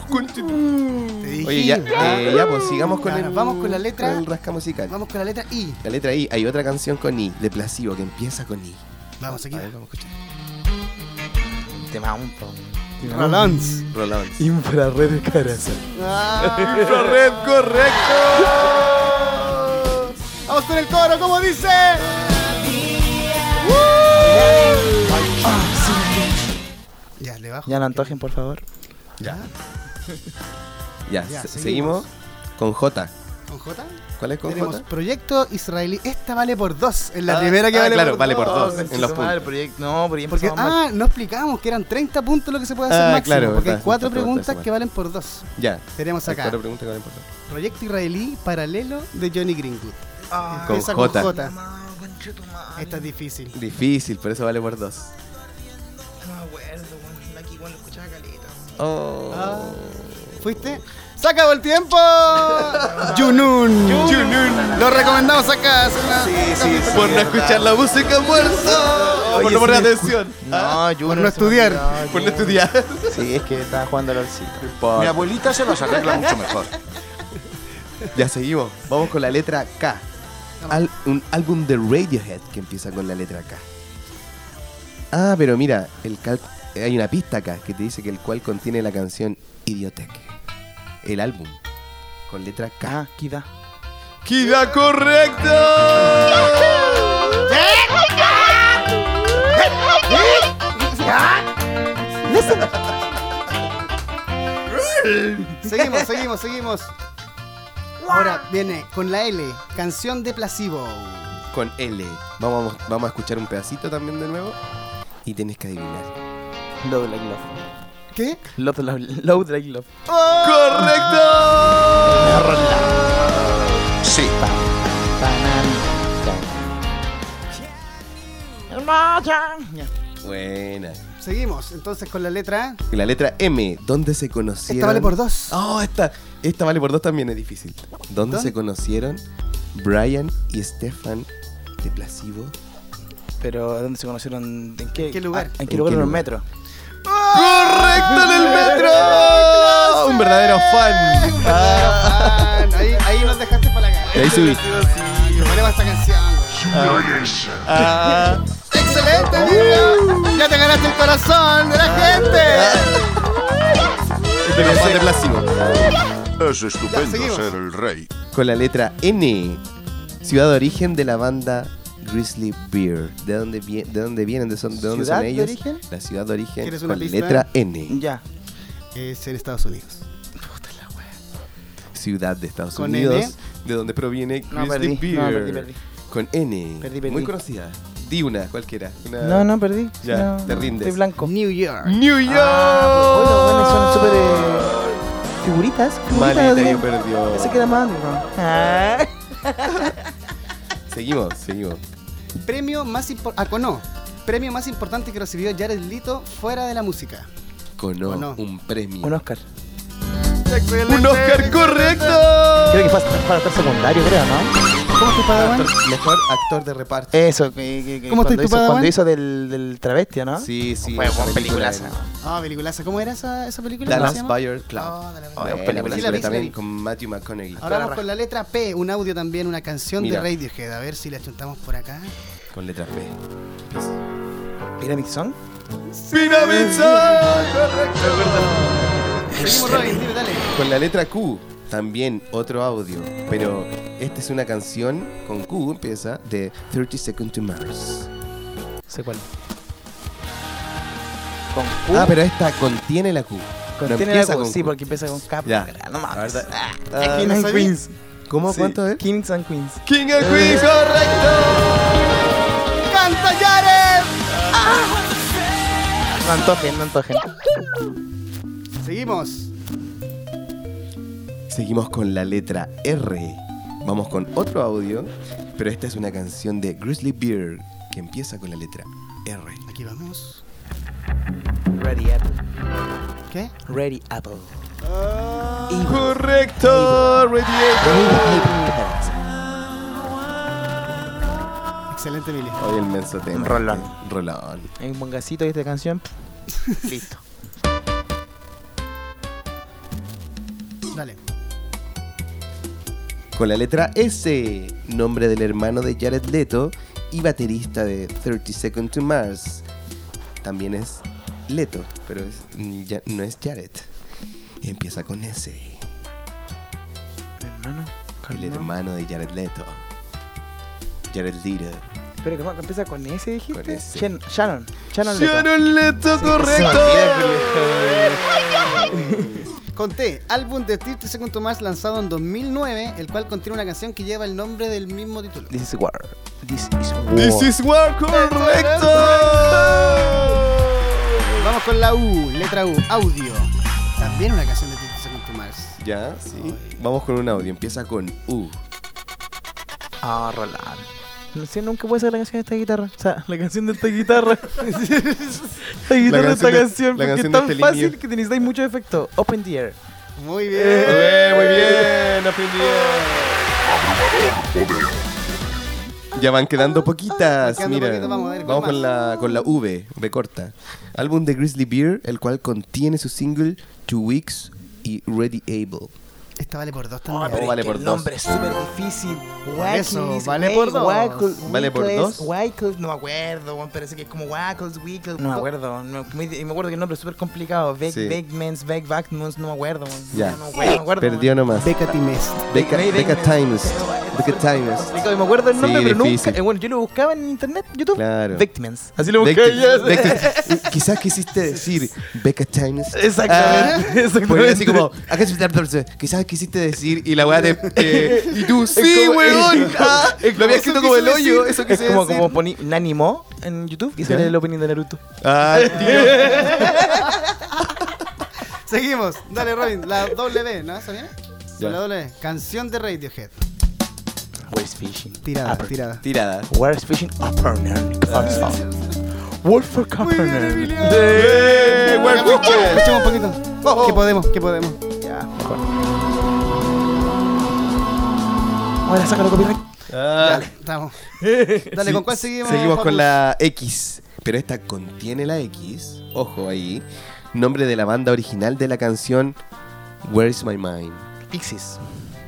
Oye, ya, eh, ya, pues sigamos con el. vamos con la letra. con el rasca musical. Vamos con la letra I. La letra I. Hay otra canción con I, de Plasivo, que empieza con I. Vamos aquí. A ver, vamos a escuchar. Te mounto. Rolands. Roland. Infrared Caraza. Infrared, correcto. Vamos con el coro, ¿cómo dice? Ya, le bajo. Ya no antojen, por favor. Ya. Ya, Ya, se- seguimos. seguimos con J. ¿Con J? ¿Cuál es con Tenemos J? proyecto israelí. Esta vale por dos. Es la Ah, primera que ah, vale claro, por vale dos. por dos. en los puntos. proyecto- No, Porque, mal. ah, no explicamos que eran 30 puntos lo que se puede hacer Ah, máximo. claro, porque hay verdad, cuatro justo pregunta preguntas que valen por dos. Ya. Tenemos Hay acá. cuatro preguntas que van a importar. Proyecto israelí paralelo de Johnny Greenwood. Ah, Con J. J. Esta es difícil. Difícil, por eso vale por dos. No me acuerdo. Aquí igual lo escuchaba caleta. Oh. Ah. ¿Fuiste? ¡Se acabó el tiempo! Junun. Junun. Lo recomendamos acá. es una- Por no escuchar la música muerta. por no poner atención. No, Junior. Por no estudiar. olvidó, Por no estudiar. Sí, es que estaba jugando al LOLcito. Mi abuelita se las arregla mucho mejor. Ya seguimos. Vamos con la letra K. Al- un álbum de Radiohead que empieza con la letra K. Ah, pero mira, el cal- hay una pista acá que te dice que el cual contiene la canción Idiotech. El álbum. Con letra K. Kida. ¡Kida correcto! Seguimos, seguimos, seguimos. Ahora viene con la L, canción de Placebo. Con L. Vamos, vamos a escuchar un pedacito también de nuevo. Y tienes que adivinar. Load Like Love. ¿Qué? Load, Like- Load Like Love. ¡Correcto! Sí. Ya. Buena. Seguimos, entonces con la letra. La letra M, ¿dónde se conocieron? Esta vale por dos. Oh, esta, esta vale por dos también es difícil. ¿Dónde, ¿Dónde? se conocieron Brian y Stefan de Plasivo? Pero, ¿dónde se conocieron? ¿En qué, ¿En qué lugar? ah, ¿En qué ¿En lugar? En el metro. ¡Correcto en el metro! Un verdadero fan. Ah, ahí, ahí nos dejaste para la cara. Ahí subí. Ponemos esta canción. Ah, ¡Excelente, amigo! Ya te ganaste el corazón de la gente. este es el fan de Plasivo. Es estupendo seguimos. ser el rey. Con la letra N, ciudad de origen de la banda Grizzly Bear. ¿De dónde, vie- de dónde vienen? ¿De, son- de dónde ¿Ciudad son de ellos? origen? La ciudad de origen ¿Quieres una con pista? letra N. Ya. Es en Estados Unidos. Ciudad de Estados Con Unidos, N. de donde proviene No, Grizzly perdí. No, Bear. perdí, perdí. Con N. Perdí, perdí. Muy conocida. Di una, cualquiera. Una- No, no, perdí. Ya, No, te rindes. Estoy blanco. New York. New York. Ah, pues, bueno, bueno, son súper. eh, figuritas. Figuritas. Maleta de- yo perdió. Pensé que era más. digo. Ah. Seguimos, seguimos. Premio más importante. Ah, con no. premio más importante que recibió Jared Leto fuera de la música. Con ¿O no? un premio. Un Oscar. ¡Un Oscar correcto! Creo que fue para actor secundario, creo, ¿no? ¿Cómo te Padawan? Actor- mejor actor de reparto. Eso, que, que- que ¿Cómo cuando, estoy tu hizo, Padawan? cuando hizo del, del travesti, ¿no? Sí, sí. Fue esa buena película peliculaza. Ah, peliculaza. ¿Cómo era esa, esa película? Dallas ¿Cómo se llama? Buyer Club. Oh, Oh, película Sí, también con Matthew McConaughey. Ahora vamos con la letra P, un audio también, una canción Mira. de Radiohead. A ver si la chuntamos por acá. Con letra P. Pyramid Song. Pyramid Seguimos, Robin, dime, dale. Con la letra Q, también otro audio. Pero esta es una canción con Q, empieza, de 30 Seconds to Mars. Sé cuál. Con Q. Ah, pero esta contiene la Q. No Contiene empieza la Q, con sí, Q. porque empieza con K. Ya. No mames. Ah, Ah, King ¿no and? Queens. ¿Cómo? Sí, ¿Cuánto es? Kings and Queens. King and Queens, correcto. ¡Canta Jared! No antojen, no antojen. Seguimos. Seguimos con la letra R. Vamos con otro audio, pero esta es una canción de Grizzly Bear que empieza con la letra R. Aquí vamos. Ready Apple. ¿Qué? Ready Apple. Correcto, Ready Excelente, Emilio. Hoy el menso tema. Un rolón. Rolón. Hay un bongacito de esta canción. Listo. Dale. Con la letra S, nombre del hermano de Jared Leto y baterista de 30 Seconds to Mars. También es Leto, pero es- ya- no es Jared. Empieza con S. Hermano. El hermano de Jared Leto. Jared Leto. Pero que empieza con S, dijiste. Con S. Shan- Shannon. Shannon Leto. Shannon Leto, Sí, correcto. se me olvida, Con T, álbum de 30 Seconds to Mars lanzado en 2009, el cual contiene una canción que lleva el nombre del mismo título. This is war. This is war. This is war, correcto. Vamos con la U, letra U, audio. También una canción de 30 Seconds to Mars. Ya, sí. Vamos con un audio. Empieza con U. Ah, Roland. No sé, nunca puede ser la canción de esta guitarra. O sea, la canción de esta guitarra. la guitarra de esta canción de- canción. la Porque canción es de tan este fácil linear. que necesitáis mucho efecto. Open the air. Muy Muy bien, muy bien, aprendí. Ya van quedando poquitas. Van quedando Mira, poquitas, vamos a ver, vamos ¿cuál con la, con la V, V corta. Álbum de Grizzly Bear, el cual contiene su single Two Weeks y Ready Able. Esta vale por dos Oh, también. vale que por el dos. nombre es súper difícil. eso, Wackles, vale por dos. Wackles, ¿Vale por dos? Wackles, no me acuerdo, parece que es como Wackles, Wickles. No me acuerdo. No, me, y me acuerdo que el nombre es súper complicado. Beck, Sí. Beckmans, Beck, Backmans, no me acuerdo. Ya. No, no, me acuerdo, no me acuerdo. Perdió nomás. Becca Timest. Becca, Beck- Becca. Times. Becca Times. Complicado, me acuerdo el nombre, Sí, pero difícil. nunca. eh, bueno, yo lo buscaba en internet, YouTube. Claro. Beckmans. Así lo. Becca- quizás quisiste decir Becca Times. Exactamente, Ah, exactamente. así como, acá se- quizás quisiste decir y la weá te. eh, y tú, sí, weón. Ah, lo había escrito como el hoyo. Eso quise Es como, como poní Nanimo en YouTube y ¿Ya? sale el opening de Naruto. Ah, Seguimos. Dale, Robin. La W, ¿no? ¿Sabía? Ya. La W. Canción de Radiohead. Where's fishing? Tirada, Upper. tirada. Tirada. Where's fishing? Upper Wolf for Kaepernick. Eh, witches. Escuchemos un poquito. ¿Qué podemos? ¿Qué podemos? Ya, mejor. Ahora sácalo copyright. Ah. Dale, estamos. Dale, Sí, ¿con cuál seguimos? Seguimos con la X. Pero esta contiene la X. Ojo ahí. Nombre de la banda original de la canción Where is My Mind. Pixies.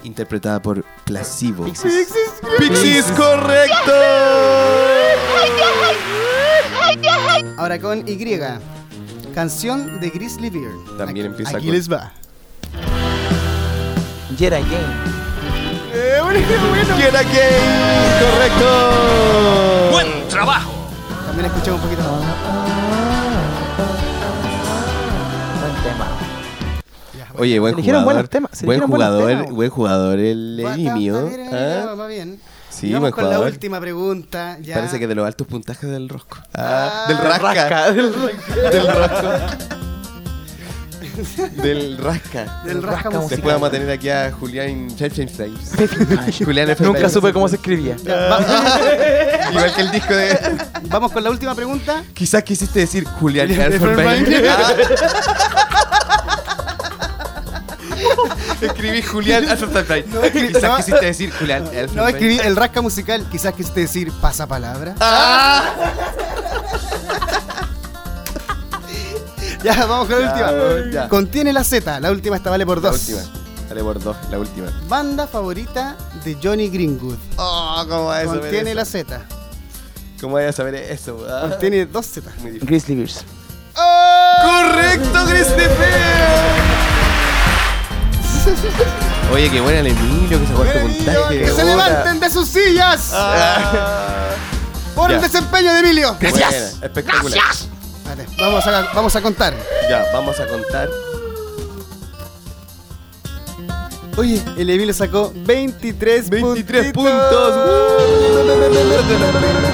Interpretada por Placebo. Pixies. Pixies, correcto. Ahora con Y. Canción de Grizzly Bear. También Aquí- empieza Aquí con- les va. Get again. Correcto. Buen trabajo. También escuchemos un poquito. Buen tema. Oye, buen jugador. buenos temas, Buen jugador, temas. buen jugador el bien, ¿ah? va bien. Sí, vamos buen con la última pregunta. Ya. Parece que de los altos puntajes del rosco. Ah, del rasca. Rasca, del del rasca. del rasca. Del rasca rasca musical. Después vamos a tener aquí a Julián Sheffield Julián F. Nunca supe cómo se escribía. Igual que el disco de. Vamos con la última pregunta. Quizás quisiste decir Julián. Escribí Julián Elfenbein. No, Quizás no. quisiste decir Julián Elfenbein. No escribí el rasca musical, quizás quisiste decir pasapalabra. Ah. Ya, vamos con la Ya, última. ya. Contiene la Z, la última esta vale por La dos. última. Dale por dos, la última. Banda favorita de Johnny Greenwood. Oh, ¿cómo vas a saber Contiene eso? la Z. ¿Cómo vas a saber eso? ah? Contiene dos Z. Grizzly Bears. ¡Correcto, Grizzly Oye, qué buena el Emilio que se cuarto puntaje. ¡Que se levanten de sus sillas! Ah. Por el Ya. desempeño de Emilio. Buena, espectacular. Espérate, Vamos a, vamos a contar. Ya, vamos a contar. Oye, el Emilio sacó 23, 23 puntitos. puntos.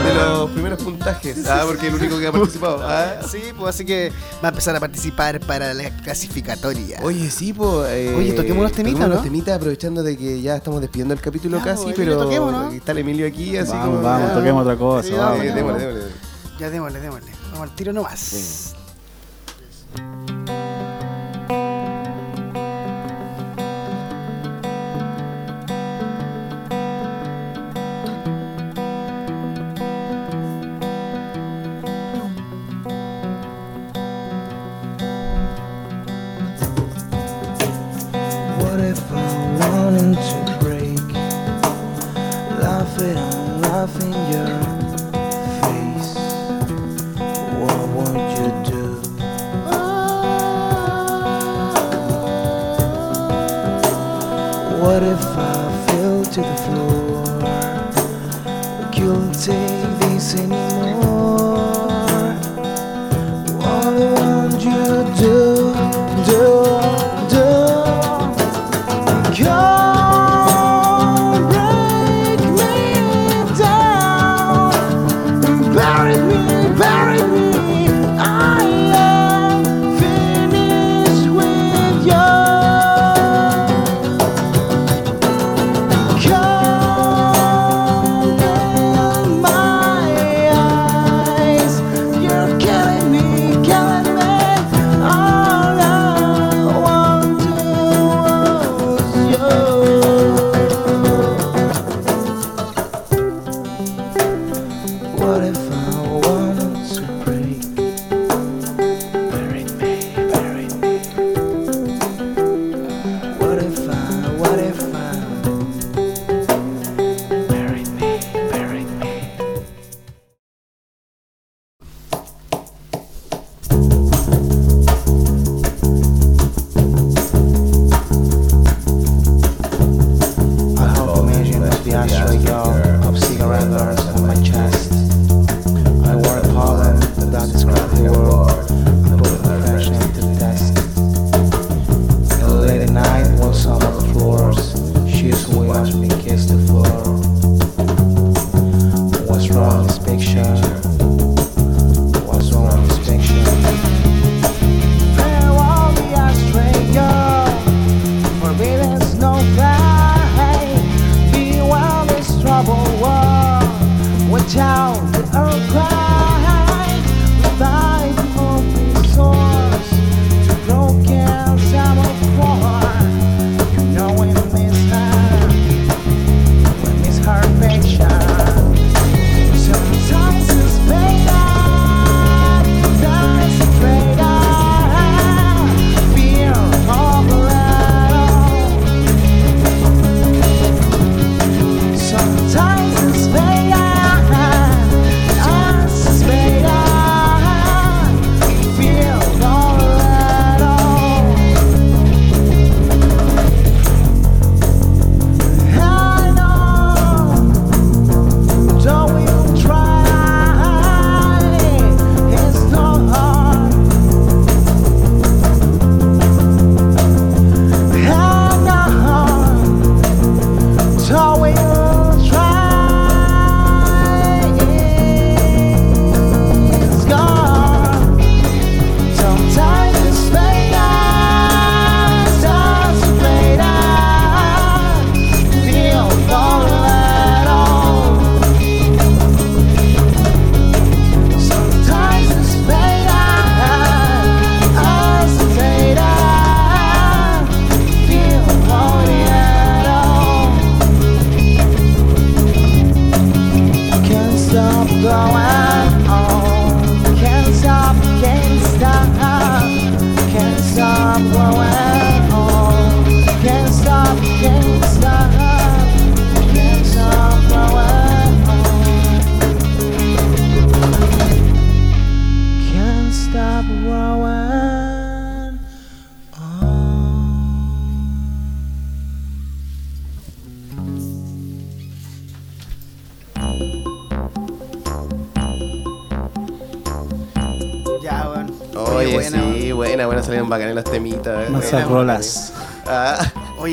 De los primeros puntajes. Ah, porque el único que ha participado. Ah. Sí, pues así que va a empezar a participar para la clasificatoria. Oye, sí, pues. eh, Oye, toquemos unos temitas, ¿no? temitas aprovechando de que ya estamos despidiendo el capítulo Ya, casi, pues, pero toquemos, ¿no? está el Emilio aquí, así Vamos, como. vamos, ya. toquemos otra cosa. Sí, vamos. démosle, démosle. Ya démosle, démosle. Al tiro nomás.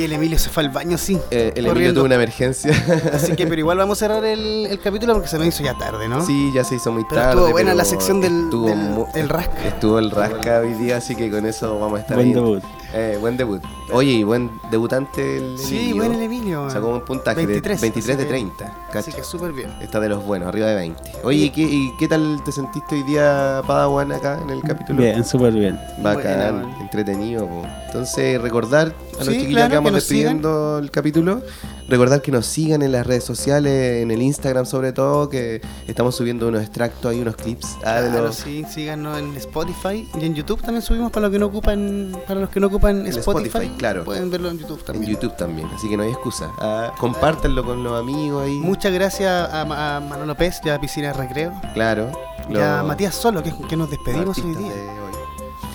Oye, el Emilio se fue al baño, sí. eh, el Emilio tuvo una emergencia. Así que, pero igual vamos a cerrar el, el capítulo porque se me hizo ya tarde, ¿no? Sí, ya se hizo muy Pero tarde. estuvo buena pero la sección del- estuvo del- mu- el rasca. Estuvo el rasca hoy día, así que con eso vamos a estar Buen ahí. debut. Eh, buen debut. Oye, y buen debutante el Sí, Emilio. buen el Emilio. Sacó un puntaje 23, de 23 de así que- 30. Así que súper bien. Está de los buenos, arriba de 20. Oye, ¿y qué, y qué tal te sentiste hoy día, Padawan, acá en el capítulo? Bien, súper bien. Bacán, Buena, entretenido. po. Entonces, recordar a los Sí, chiquillos claro, que vamos despidiendo el capítulo, recordar que nos sigan en las redes sociales, en el Instagram sobre todo, que estamos subiendo unos extractos ahí, unos clips. ah, de Claro, los- sí, síganos en Spotify y en YouTube también subimos para los que no ocupan, para los que no ocupan En Spotify, Spotify, claro. Pueden verlo en YouTube En también. YouTube también, así que no hay excusa. Ah, compártanlo con los amigos ahí. Muchas gracias a, Ma- a Manolo Pérez de la piscina de recreo Claro. y a Matías Solo, que, que nos despedimos hoy día. de hoy.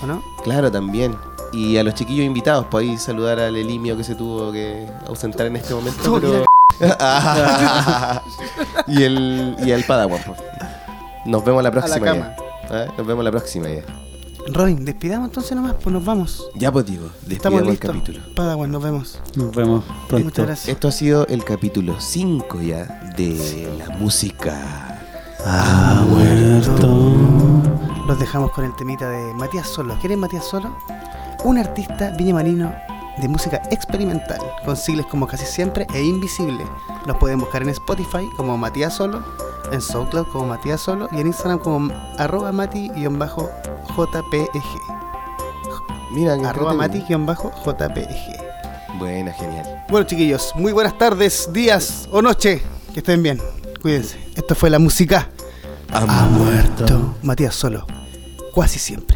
¿O no? Claro, también. Y a los chiquillos invitados, por ahí saludar al Elimio que se tuvo que ausentar en este momento. Pero- y, el, y al Padawan. pues. Nos vemos la próxima. cama. ya. ¿Eh? Nos vemos la próxima ya. Robin, despidamos entonces nomás, pues nos vamos. Ya pues digo, Estamos despidamos el listos. capítulo. Padawan, nos vemos. Nos vemos pronto. Muchas gracias. Esto ha sido el capítulo 5 ya de la música. Ha muerto. Los dejamos con el temita de Matías Solo. ¿Quién es Matías Solo? Un artista viñamarino de música experimental, con siglas como casi siempre e invisible. Los pueden buscar en Spotify como Matías Solo, en SoundCloud como Matías Solo y en Instagram como arroba mati-jpg. Mira, Arroba mati-jpg. Buena, genial. Bueno chiquillos, muy buenas tardes, días o noche. Que estén bien. Cuídense. Esto fue la música. Ha muerto. Matías Solo. Casi siempre.